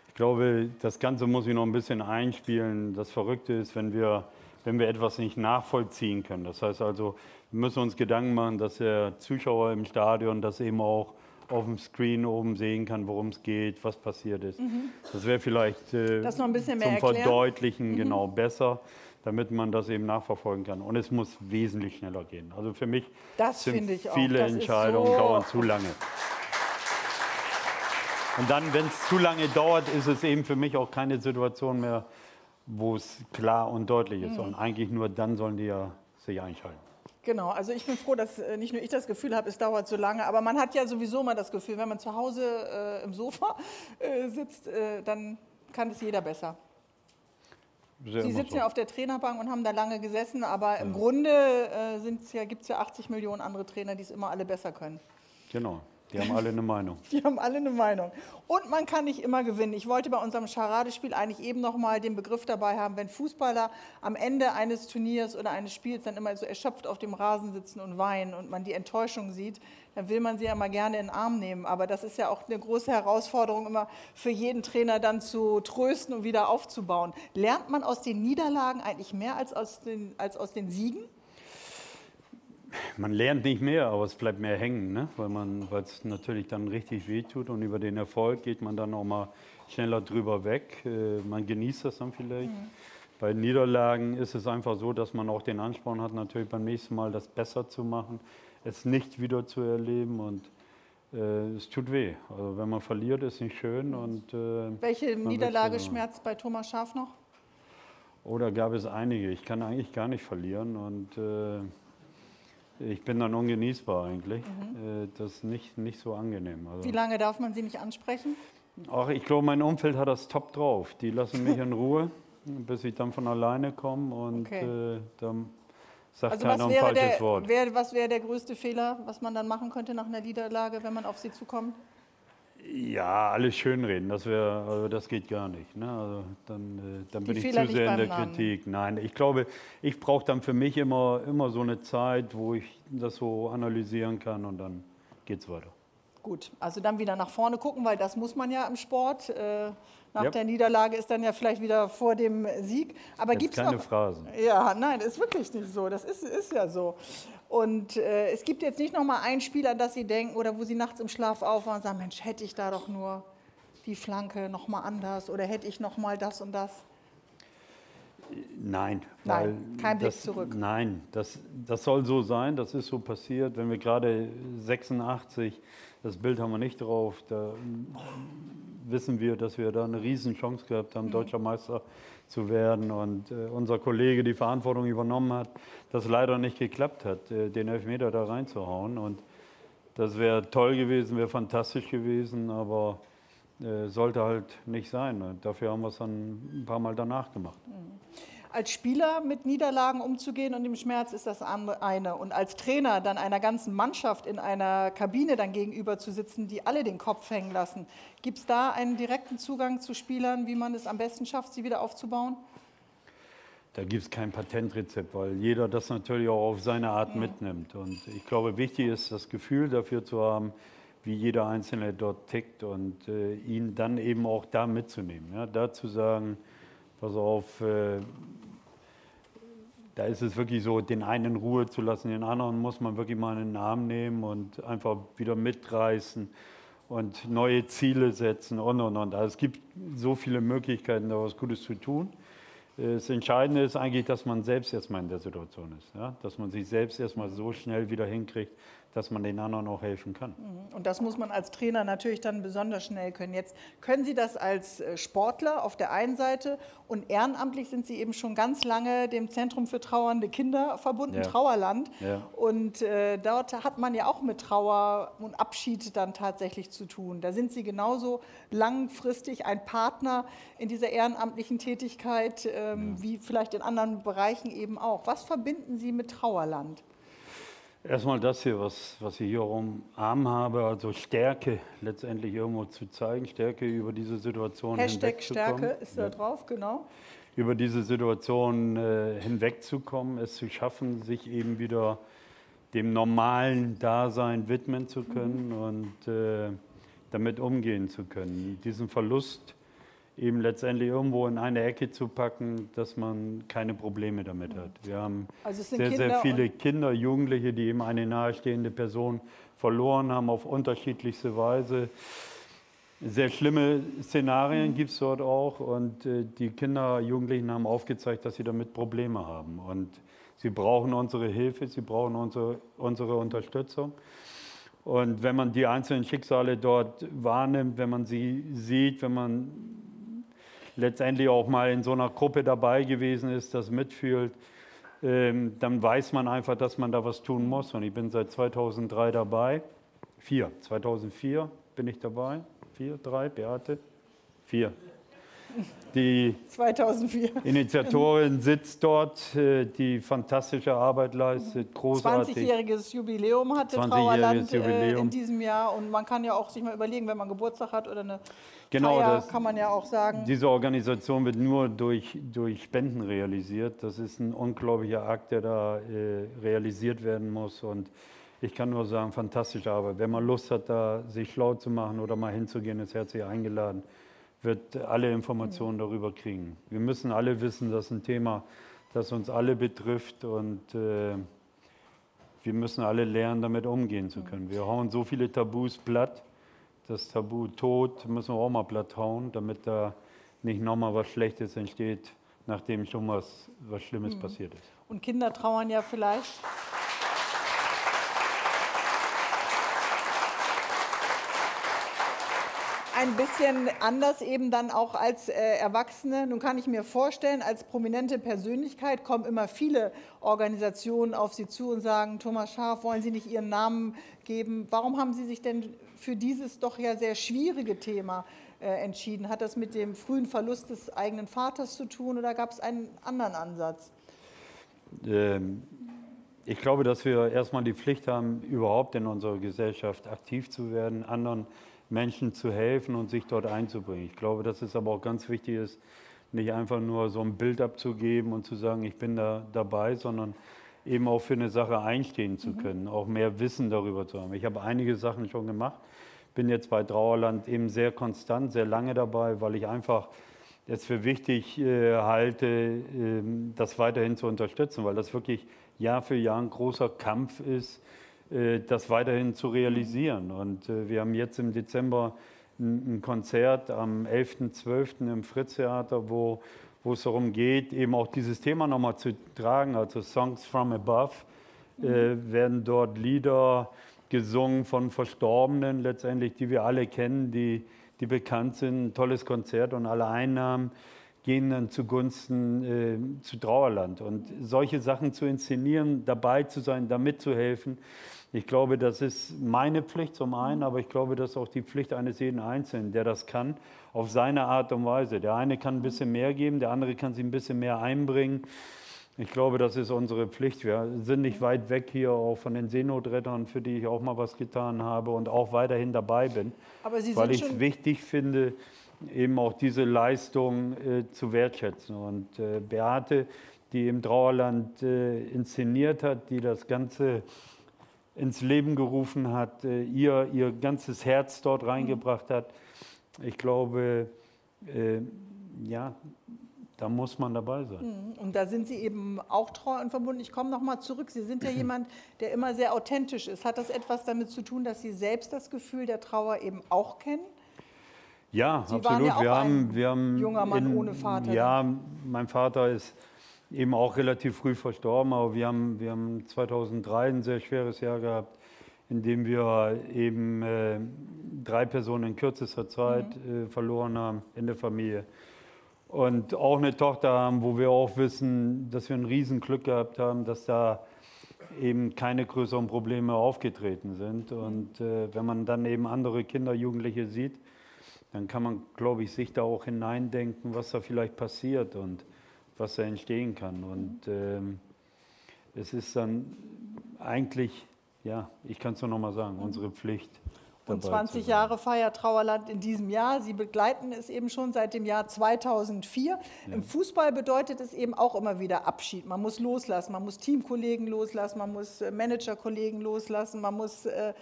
Ich glaube, das Ganze muss ich noch ein bisschen einspielen. Das Verrückte ist, wenn wir, wenn wir etwas nicht nachvollziehen können. Das heißt also, wir müssen uns Gedanken machen, dass der Zuschauer im Stadion das eben auch auf dem Screen oben sehen kann, worum es geht, was passiert ist. Das wäre vielleicht äh, Mhm. Das zum erklären. Mhm. Verdeutlichen genau besser, damit man das eben nachverfolgen kann. Und es muss wesentlich schneller gehen. Also für mich Das sind viele Entscheidungen so- dauern zu lange. Und dann, wenn es zu lange dauert, ist es eben für mich auch keine Situation mehr, wo es klar und deutlich Mhm. ist. Und eigentlich nur dann sollen die ja sich einschalten. Genau, also ich bin froh, dass äh, nicht nur ich das Gefühl habe, es dauert so lange, aber man hat ja sowieso mal das Gefühl, wenn man zu Hause äh, im Sofa äh, sitzt, äh, dann kann es jeder besser. Sehr Sie sitzen so. ja auf der Trainerbank und haben da lange gesessen, aber im Grunde äh, ja, gibt es ja 80 Millionen andere Trainer, die es immer alle besser können. Genau, die haben alle eine Meinung. Die haben alle eine Meinung. Und man kann nicht immer gewinnen. Ich wollte bei unserem Charadespiel eigentlich eben noch mal den Begriff dabei haben, wenn Fußballer am Ende eines Turniers oder eines Spiels dann immer so erschöpft auf dem Rasen sitzen und weinen und man die Enttäuschung sieht, dann will man sie ja mal gerne in den Arm nehmen. Aber das ist ja auch eine große Herausforderung, immer für jeden Trainer dann zu trösten und wieder aufzubauen. Lernt man aus den Niederlagen eigentlich mehr als aus den, als aus den Siegen? Man lernt nicht mehr, aber es bleibt mehr hängen, ne? weil es natürlich dann richtig wehtut und über den Erfolg geht man dann auch mal schneller drüber weg. Äh, man genießt das dann vielleicht. Bei Niederlagen ist es einfach so, dass man auch den Ansporn hat, natürlich beim nächsten Mal das besser zu machen, es nicht wieder zu erleben und äh, es tut weh. Also wenn man verliert, ist nicht schön und äh, Welche Niederlage schmerzt bei Thomas Schaf noch? Oder gab es einige? Ich kann eigentlich gar nicht verlieren und äh, ich bin dann ungenießbar eigentlich. Äh, das ist nicht, nicht so angenehm. Also, Wie lange darf man sie nicht ansprechen? auch ich glaube, mein Umfeld hat das top drauf. Die lassen mich in Ruhe, bis ich dann von alleine komme und Okay. äh, dann sagt Also keiner ein falsches der, Wort. wär, was wäre der größte Fehler, was man dann machen könnte nach einer Niederlage, wenn man auf sie zukommt? Ja, alles schönreden, das, wär, also das geht gar nicht. Ne? Also dann, äh, dann Die bin ich zu sehr in der Namen. Kritik. Nein, ich glaube, ich brauche dann für mich immer, immer so eine Zeit, wo ich das so analysieren kann und dann geht es weiter. Gut, also dann wieder nach vorne gucken, weil das muss man ja im Sport. Äh, nach Ja. der Niederlage ist dann ja vielleicht wieder vor dem Sieg. Aber gibt es keine noch... Phrasen. Ja, nein, ist wirklich nicht so. Das ist, ist ja so. Und äh, es gibt jetzt nicht noch mal einen Spieler, dass Sie denken oder wo Sie nachts im Schlaf aufwachen und sagen, Mensch, hätte ich da doch nur die Flanke noch mal anders oder hätte ich noch mal das und das. Nein, Nein, kein Blick das, zurück. Nein, das, das soll so sein, das ist so passiert. Wenn wir gerade 86, das Bild haben wir nicht drauf, da mm, wissen wir, dass wir da eine Riesenchance gehabt Mhm. haben, deutscher Meister zu werden. Und äh, unser Kollege die Verantwortung übernommen hat, das leider nicht geklappt hat, äh, den Elfmeter da reinzuhauen. Und das wäre toll gewesen, wäre fantastisch gewesen, aber Äh, sollte halt nicht sein. Und dafür haben wir es dann ein paar Mal danach gemacht. Mhm. Als Spieler mit Niederlagen umzugehen und dem Schmerz ist das eine. Und als Trainer dann einer ganzen Mannschaft in einer Kabine dann gegenüber zu sitzen, die alle den Kopf hängen lassen. Gibt es da einen direkten Zugang zu Spielern, wie man es am besten schafft, sie wieder aufzubauen? Da gibt es kein Patentrezept, weil jeder das natürlich auch auf seine Art ja. mitnimmt. Und ich glaube, wichtig ist, das Gefühl dafür zu haben, wie jeder Einzelne dort tickt und äh, ihn dann eben auch da mitzunehmen. Ja? Da zu sagen, pass auf, äh, da ist es wirklich so, den einen in Ruhe zu lassen, den anderen muss man wirklich mal in den Arm nehmen und einfach wieder mitreißen und neue Ziele setzen und und und. Also es gibt so viele Möglichkeiten, da was Gutes zu tun. Das Entscheidende ist eigentlich, dass man selbst erstmal in der Situation ist. Ja? Dass man sich selbst erstmal so schnell wieder hinkriegt, dass man den anderen auch helfen kann. Mhm. Und das muss man als Trainer natürlich dann besonders schnell können. Jetzt können Sie das als äh, Sportler auf der einen Seite und ehrenamtlich sind Sie eben schon ganz lange dem Zentrum für trauernde Kinder verbunden, ja. Trauerland. Ja. Und äh, dort hat man ja auch mit Trauer und Abschied dann tatsächlich zu tun. Da sind Sie genauso langfristig ein Partner in dieser ehrenamtlichen Tätigkeit ähm, ja. wie vielleicht in anderen Bereichen eben auch. Was verbinden Sie mit Trauerland? Erstmal das hier, was, was ich hier am Arm habe, also Stärke letztendlich irgendwo zu zeigen, Stärke über diese Situation Hashtag Stärke ist da drauf, genau. Über diese Situation äh, hinwegzukommen, es zu schaffen, sich eben wieder dem normalen Dasein widmen zu können mhm. und äh, damit umgehen zu können. Diesen Verlust eben letztendlich irgendwo in eine Ecke zu packen, dass man keine Probleme damit hat. Wir haben also sehr, Kinder sehr viele Kinder, Jugendliche, die eben eine nahestehende Person verloren haben auf unterschiedlichste Weise. Sehr schlimme Szenarien mhm. gibt es dort auch und äh, die Kinder, Jugendlichen haben aufgezeigt, dass sie damit Probleme haben und sie brauchen unsere Hilfe, sie brauchen unsere, unsere Unterstützung. Und wenn man die einzelnen Schicksale dort wahrnimmt, wenn man sie sieht, wenn man letztendlich auch mal in so einer Gruppe dabei gewesen ist, das mitfühlt, ähm, dann weiß man einfach, dass man da was tun muss. Und ich bin seit 2003 dabei. Vier. 2004 bin ich dabei. Vier, drei, Beate? Vier. Die 2004. Initiatorin sitzt dort, äh, die fantastische Arbeit leistet, großartig. 20-jähriges Jubiläum hatte 20 Trauerland äh, Jubiläum. in diesem Jahr und man kann ja auch sich mal überlegen, wenn man Geburtstag hat oder eine genau, Feier, das, kann man ja auch sagen. Diese Organisation wird nur durch, durch Spenden realisiert. Das ist ein unglaublicher Akt, der da äh, realisiert werden muss und ich kann nur sagen, fantastische Arbeit. Wenn man Lust hat, da sich schlau zu machen oder mal hinzugehen, ist herzlich eingeladen wird alle Informationen darüber kriegen. Wir müssen alle wissen, das ist ein Thema, das uns alle betrifft und äh, wir müssen alle lernen, damit umgehen zu können. Wir hauen so viele Tabus platt. Das Tabu Tod müssen wir auch mal platt hauen, damit da nicht nochmal was Schlechtes entsteht, nachdem schon was, was Schlimmes mhm. passiert ist. Und Kinder trauern ja vielleicht ein bisschen anders eben dann auch als äh, Erwachsene. Nun kann ich mir vorstellen, als prominente Persönlichkeit kommen immer viele Organisationen auf Sie zu und sagen, Thomas Schaaf, wollen Sie nicht Ihren Namen geben? Warum haben Sie sich denn für dieses doch ja sehr schwierige Thema äh, entschieden? Hat das mit dem frühen Verlust des eigenen Vaters zu tun oder gab es einen anderen Ansatz? Ähm ich glaube, dass wir erstmal die Pflicht haben, überhaupt in unserer Gesellschaft aktiv zu werden, anderen Menschen zu helfen und sich dort einzubringen. Ich glaube, dass es aber auch ganz wichtig ist, nicht einfach nur so ein Bild abzugeben und zu sagen, ich bin da dabei, sondern eben auch für eine Sache einstehen zu mhm. können, mhm. auch mehr Wissen darüber zu haben. Ich habe einige Sachen schon gemacht, bin jetzt bei Trauerland eben sehr konstant, sehr lange dabei, weil ich einfach es für wichtig äh, halte, äh, das weiterhin zu unterstützen, weil das wirklich Jahr für Jahr ein großer Kampf ist, das weiterhin zu realisieren. Und äh, wir haben jetzt im Dezember ein Konzert am 11.12. im Fritz-Theater, wo, wo es darum geht, eben auch dieses Thema nochmal zu tragen, also Songs from Above, äh, mhm. werden dort Lieder gesungen von Verstorbenen letztendlich, die wir alle kennen, die, die bekannt sind. Ein tolles Konzert und alle Einnahmen gehen dann zugunsten äh, zu Trauerland. Und solche Sachen zu inszenieren, dabei zu sein, da mitzuhelfen, Ich glaube, das ist meine Pflicht zum einen, aber ich glaube, das ist auch die Pflicht eines jeden Einzelnen, der das kann, auf seine Art und Weise. Der eine kann ein bisschen mehr geben, der andere kann sich ein bisschen mehr einbringen. Ich glaube, das ist unsere Pflicht. Wir sind nicht weit weg hier auch von den Seenotrettern, für die ich auch mal was getan habe und auch weiterhin dabei bin, weil ich es wichtig finde, eben auch diese Leistung äh, zu wertschätzen. Und äh, Beate, die im Trauerland äh, inszeniert hat, die das Ganze ins Leben gerufen hat, äh, ihr ihr ganzes Herz dort reingebracht hat, ich glaube, äh, ja, da muss man dabei sein. Mhm. Und da sind Sie eben auch treu und verbunden. Ich komme noch mal zurück. Sie sind ja jemand, der immer sehr authentisch ist. Hat das etwas damit zu tun, dass Sie selbst das Gefühl der Trauer eben auch kennen? Ja, Sie absolut. Ja wir, haben, wir haben junger Mann in, ohne Vater. Ja, mein Vater ist eben auch relativ früh verstorben, aber wir haben, wir haben 2003 ein sehr schweres Jahr gehabt, in dem wir eben äh, drei Personen in kürzester Zeit mhm. äh, verloren haben in der Familie und auch eine Tochter haben, wo wir auch wissen, dass wir ein Riesenglück gehabt haben, dass da eben keine größeren Probleme aufgetreten sind. Und äh, wenn man dann eben andere Kinder, Jugendliche sieht, dann kann man, glaube ich, sich da auch hineindenken, was da vielleicht passiert und was da entstehen kann. Und ähm, es ist dann eigentlich, ja, ich kann es nur noch mal sagen, unsere Pflicht, und 20 Jahre feiert Trauerland in diesem Jahr. Sie begleiten es eben schon seit dem Jahr 2004. Ja. Im Fußball bedeutet es eben auch immer wieder Abschied. Man muss loslassen, man muss Teamkollegen loslassen, man muss äh, Managerkollegen loslassen, man muss äh,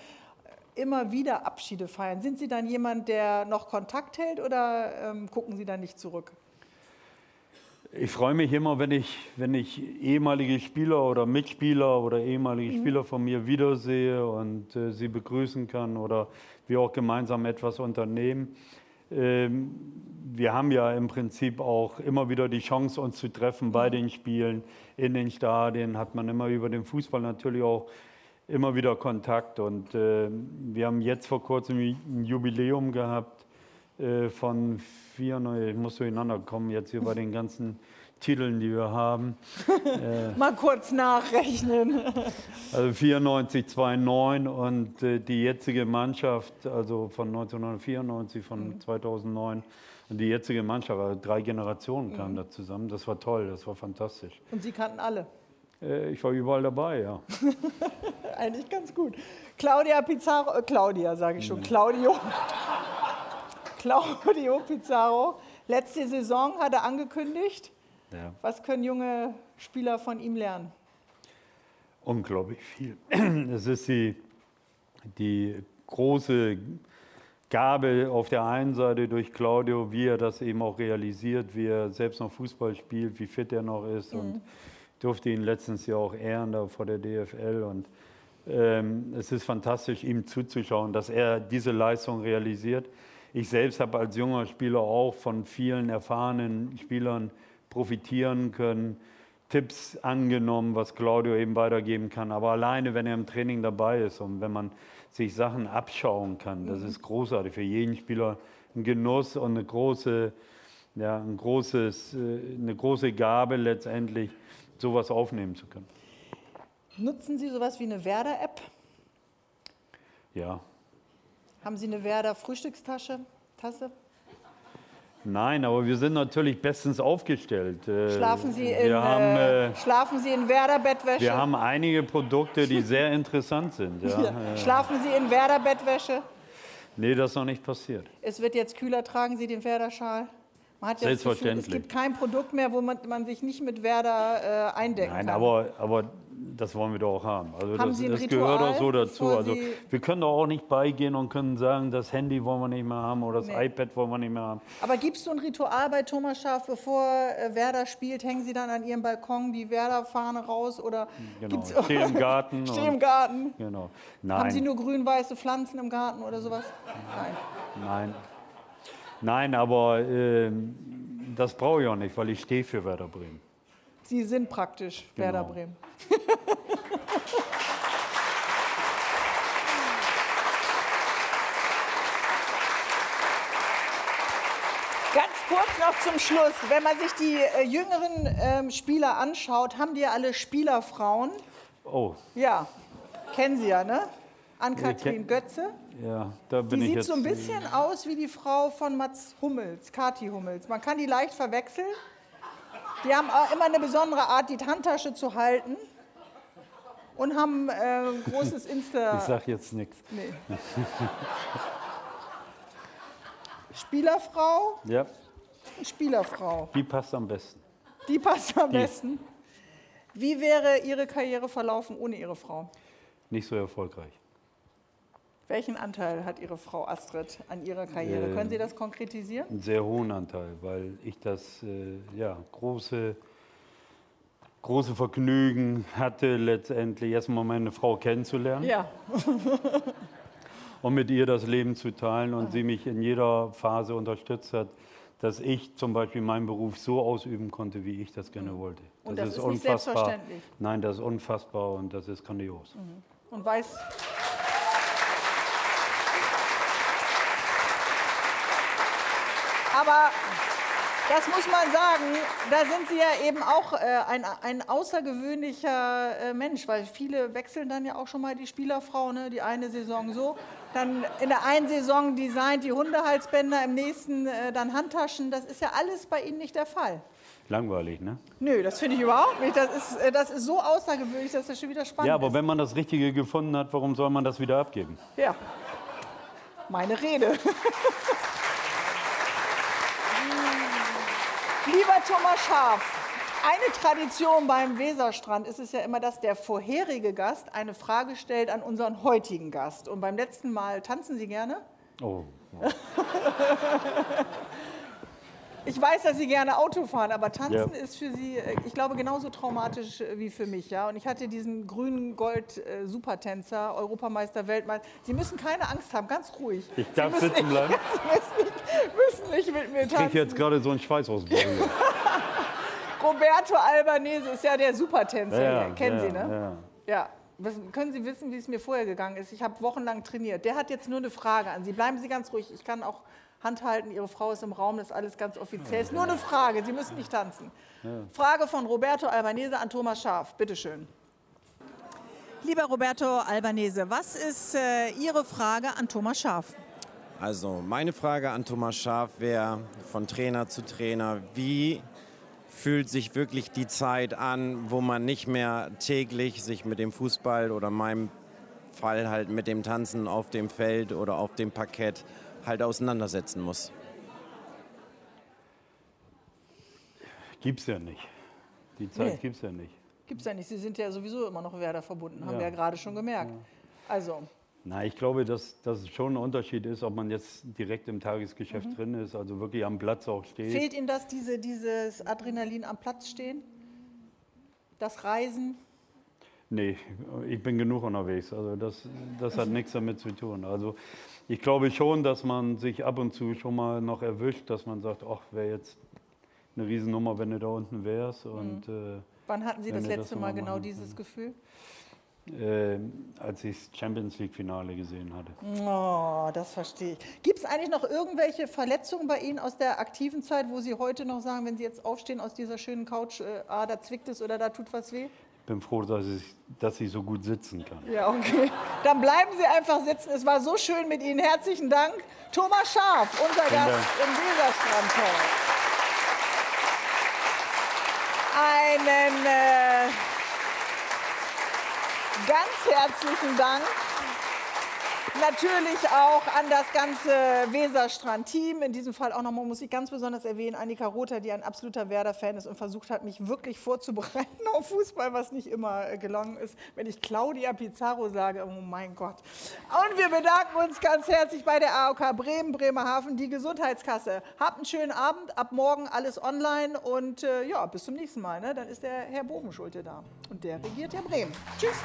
immer wieder Abschiede feiern. Sind Sie dann jemand, der noch Kontakt hält oder ähm, gucken Sie da nicht zurück? Ich freue mich immer, wenn ich, wenn ich ehemalige Spieler oder Mitspieler oder ehemalige mhm. Spieler von mir wiedersehe und äh, sie begrüßen kann oder wir auch gemeinsam etwas unternehmen. Ähm, wir haben ja im Prinzip auch immer wieder die Chance, uns zu treffen bei mhm. den Spielen, in den Stadien, hat man immer über den Fußball natürlich auch immer wieder Kontakt. Und äh, wir haben jetzt vor kurzem ein Jubiläum gehabt äh, von vier, ich muss durcheinander kommen jetzt hier bei den ganzen Titeln, die wir haben. äh, Mal kurz nachrechnen. also 94, 2009 und äh, die jetzige Mannschaft, also von 1994, von mhm. 2009 und die jetzige Mannschaft, also drei Generationen kamen mhm. da zusammen. Das war toll, das war fantastisch. Und Sie kannten alle? Äh, ich war überall dabei, ja. Eigentlich ganz gut. Claudia Pizarro, äh, Claudia sage ich schon, Claudio. Claudio Pizarro. Letzte Saison hat er angekündigt. Ja. Was können junge Spieler von ihm lernen? Unglaublich viel. Es ist die, die große Gabe auf der einen Seite durch Claudio, wie er das eben auch realisiert, wie er selbst noch Fußball spielt, wie fit er noch ist. Mhm. Und durfte ihn letztens ja auch ehren da vor der DFL. Und ähm, es ist fantastisch, ihm zuzuschauen, dass er diese Leistung realisiert. Ich selbst habe als junger Spieler auch von vielen erfahrenen Spielern profitieren können, Tipps angenommen, was Claudio eben weitergeben kann. Aber alleine, wenn er im Training dabei ist und wenn man sich Sachen abschauen kann, das mhm. ist großartig für jeden Spieler ein Genuss und eine große, ja, ein großes, äh, eine große Gabe letztendlich, sowas aufnehmen zu können. Nutzen Sie sowas wie eine Werder-App? Ja, haben Sie eine Werder Frühstückstasche? Tasse? Nein, aber wir sind natürlich bestens aufgestellt. Äh, schlafen Sie in, haben, äh, äh, schlafen Sie in Werder-Bettwäsche? Wir haben einige Produkte, die sehr interessant sind. Ja. Ja. Schlafen Sie in Werder-Bettwäsche? Nee, das ist noch nicht passiert. Es wird jetzt kühler, tragen Sie den Werder-Schal? Selbstverständlich. Gefühl, es gibt kein Produkt mehr, wo man, man sich nicht mit Werder äh, eindecken Nein, kann. aber, aber das wollen wir doch auch haben. Also haben das, Sie ein das Ritual, gehört auch so dazu. Also wir können doch auch nicht beigehen und können sagen, das Handy wollen wir nicht mehr haben oder das nee. iPad wollen wir nicht mehr haben. Aber gibt es so ein Ritual bei Thomas Schaaf, bevor äh, Werder spielt, hängen Sie dann an Ihrem Balkon die Werder-Fahne raus oder genau. Steh im Garten. Steh im Garten. Genau. Nein. Haben Sie nur grün-weiße Pflanzen im Garten oder sowas? Nein. Nein. Nein, aber äh, das brauche ich auch nicht, weil ich stehe für Werder Bremen. Sie sind praktisch genau. Werder Bremen. Ganz kurz noch zum Schluss. Wenn man sich die äh, jüngeren ähm, Spieler anschaut, haben die ja alle Spielerfrauen. Oh. Ja. Kennen Sie ja, ne? Ann-Kathrin Götze. Ja, da bin die ich sieht jetzt. so ein bisschen aus wie die Frau von Mats Hummels, Kati Hummels. Man kann die leicht verwechseln. Die haben immer eine besondere Art, die Handtasche zu halten. Und haben äh, großes Insta. Ich sag jetzt nichts. Nee. Spielerfrau, Ja, Spielerfrau. die passt am besten. Die passt am Die. besten. Wie wäre Ihre Karriere verlaufen ohne Ihre Frau? Nicht so erfolgreich. Welchen Anteil hat Ihre Frau Astrid an Ihrer Karriere? Ähm. Können Sie das konkretisieren? Einen sehr hohen Anteil, weil ich das äh, ja, große, große Vergnügen hatte, letztendlich erstmal meine Frau kennenzulernen Ja. und mit ihr das Leben zu teilen und sie mich in jeder Phase unterstützt hat, dass ich zum Beispiel meinen Beruf so ausüben konnte, wie ich das gerne wollte. Und das ist nicht selbstverständlich. Nein, das ist unfassbar und das ist grandios. Und weiß. Aber das muss man sagen, da sind Sie ja eben auch äh, ein, ein außergewöhnlicher äh, Mensch, weil viele wechseln dann ja auch schon mal die Spielerfrau, ne? die eine Saison so, dann in der einen Saison designt die Hundehalsbänder, im nächsten äh, dann Handtaschen. Das ist ja alles bei Ihnen nicht der Fall. Langweilig, ne? Nö, das finde ich überhaupt nicht. Das ist, äh, das ist so außergewöhnlich, dass das schon wieder spannend Ja, aber ist. wenn man das Richtige gefunden hat, warum soll man das wieder abgeben? Ja, meine Rede. Lieber Thomas Scharf, eine Tradition beim Weserstrand ist es ja immer, dass der vorherige Gast eine Frage stellt an unseren heutigen Gast. Und beim letzten Mal tanzen Sie gerne? Oh, Ich weiß, dass Sie gerne Auto fahren, aber tanzen Ja. ist für Sie, äh, ich glaube, genauso traumatisch äh, wie für mich. Ja? Und ich hatte diesen grünen Gold-Supertänzer, Europameister, Weltmeister. Sie müssen keine Angst haben, ganz ruhig. Ich darf müssen sitzen bleiben? Sie müssen nicht, müssen nicht mit mir ich kriege tanzen. jetzt gerade so einen Schweißausbruch. hier. Roberto Albanese ist ja der Supertänzer. Ja. Kennen ja, Sie, ne? ja. Ja. Wissen- Können Sie wissen, wie es mir vorher gegangen ist? Ich habe wochenlang trainiert. Der hat jetzt nur eine Frage an Sie. Bleiben Sie ganz ruhig. Ich kann auch Hand halten. Ihre Frau ist im Raum. Das ist alles ganz offiziell. Es ist nur eine Frage. Sie müssen nicht tanzen. Frage von Roberto Albanese an Thomas Scharf. Bitte schön. Lieber Roberto Albanese, was ist äh, Ihre Frage an Thomas Scharf? Also meine Frage an Thomas Schaaf wäre von Trainer zu Trainer, wie fühlt sich wirklich die Zeit an, wo man nicht mehr täglich sich mit dem Fußball oder in meinem Fall halt mit dem Tanzen auf dem Feld oder auf dem Parkett halt auseinandersetzen muss? Gibt's ja nicht. Die Zeit Nee. gibt's ja nicht. Gibt es ja nicht. Sie sind ja sowieso immer noch Werder verbunden. Haben Ja. wir ja gerade schon gemerkt. Also, Na, ich glaube, dass, dass es schon ein Unterschied ist, ob man jetzt direkt im Tagesgeschäft drin ist, also wirklich am Platz auch steht. fehlt Ihnen das, diese, dieses Adrenalin am Platz stehen? Das Reisen? Nee, ich bin genug unterwegs. Also das, das hat nichts damit zu tun. Also ich glaube schon, dass man sich ab und zu schon mal noch erwischt, dass man sagt, ach, wäre jetzt eine Riesennummer, wenn du da unten wärst. Und äh, Wann hatten Sie das letzte das Mal genau dieses Gefühl? äh, als ich das Champions League-Finale gesehen hatte. Oh, das verstehe ich. Gibt es eigentlich noch irgendwelche Verletzungen bei Ihnen aus der aktiven Zeit, wo Sie heute noch sagen, wenn Sie jetzt aufstehen aus dieser schönen Couch, äh, ah, da zwickt es oder da tut was weh? Ich bin froh, dass ich, dass ich so gut sitzen kann. Ja, okay. Dann bleiben Sie einfach sitzen. Es war so schön mit Ihnen. Herzlichen Dank. Thomas Scharf, unser Gast im Weserstrand Talk. Einen äh, ganz herzlichen Dank. Natürlich auch an das ganze Weserstrand-Team. In diesem Fall auch nochmal muss ich ganz besonders erwähnen, Annika Rother, die ein absoluter Werder-Fan ist und versucht hat, mich wirklich vorzubereiten auf Fußball, was nicht immer äh, gelungen ist. Wenn ich Claudia Pizarro sage, oh mein Gott. Und wir bedanken uns ganz herzlich bei der AOK Bremen, Bremerhaven, die Gesundheitskasse. Habt einen schönen Abend. Ab morgen alles online und äh, ja, bis zum nächsten Mal. Ne? Dann ist der Herr Bogenschulte da. Und der regiert ja Bremen. Tschüss.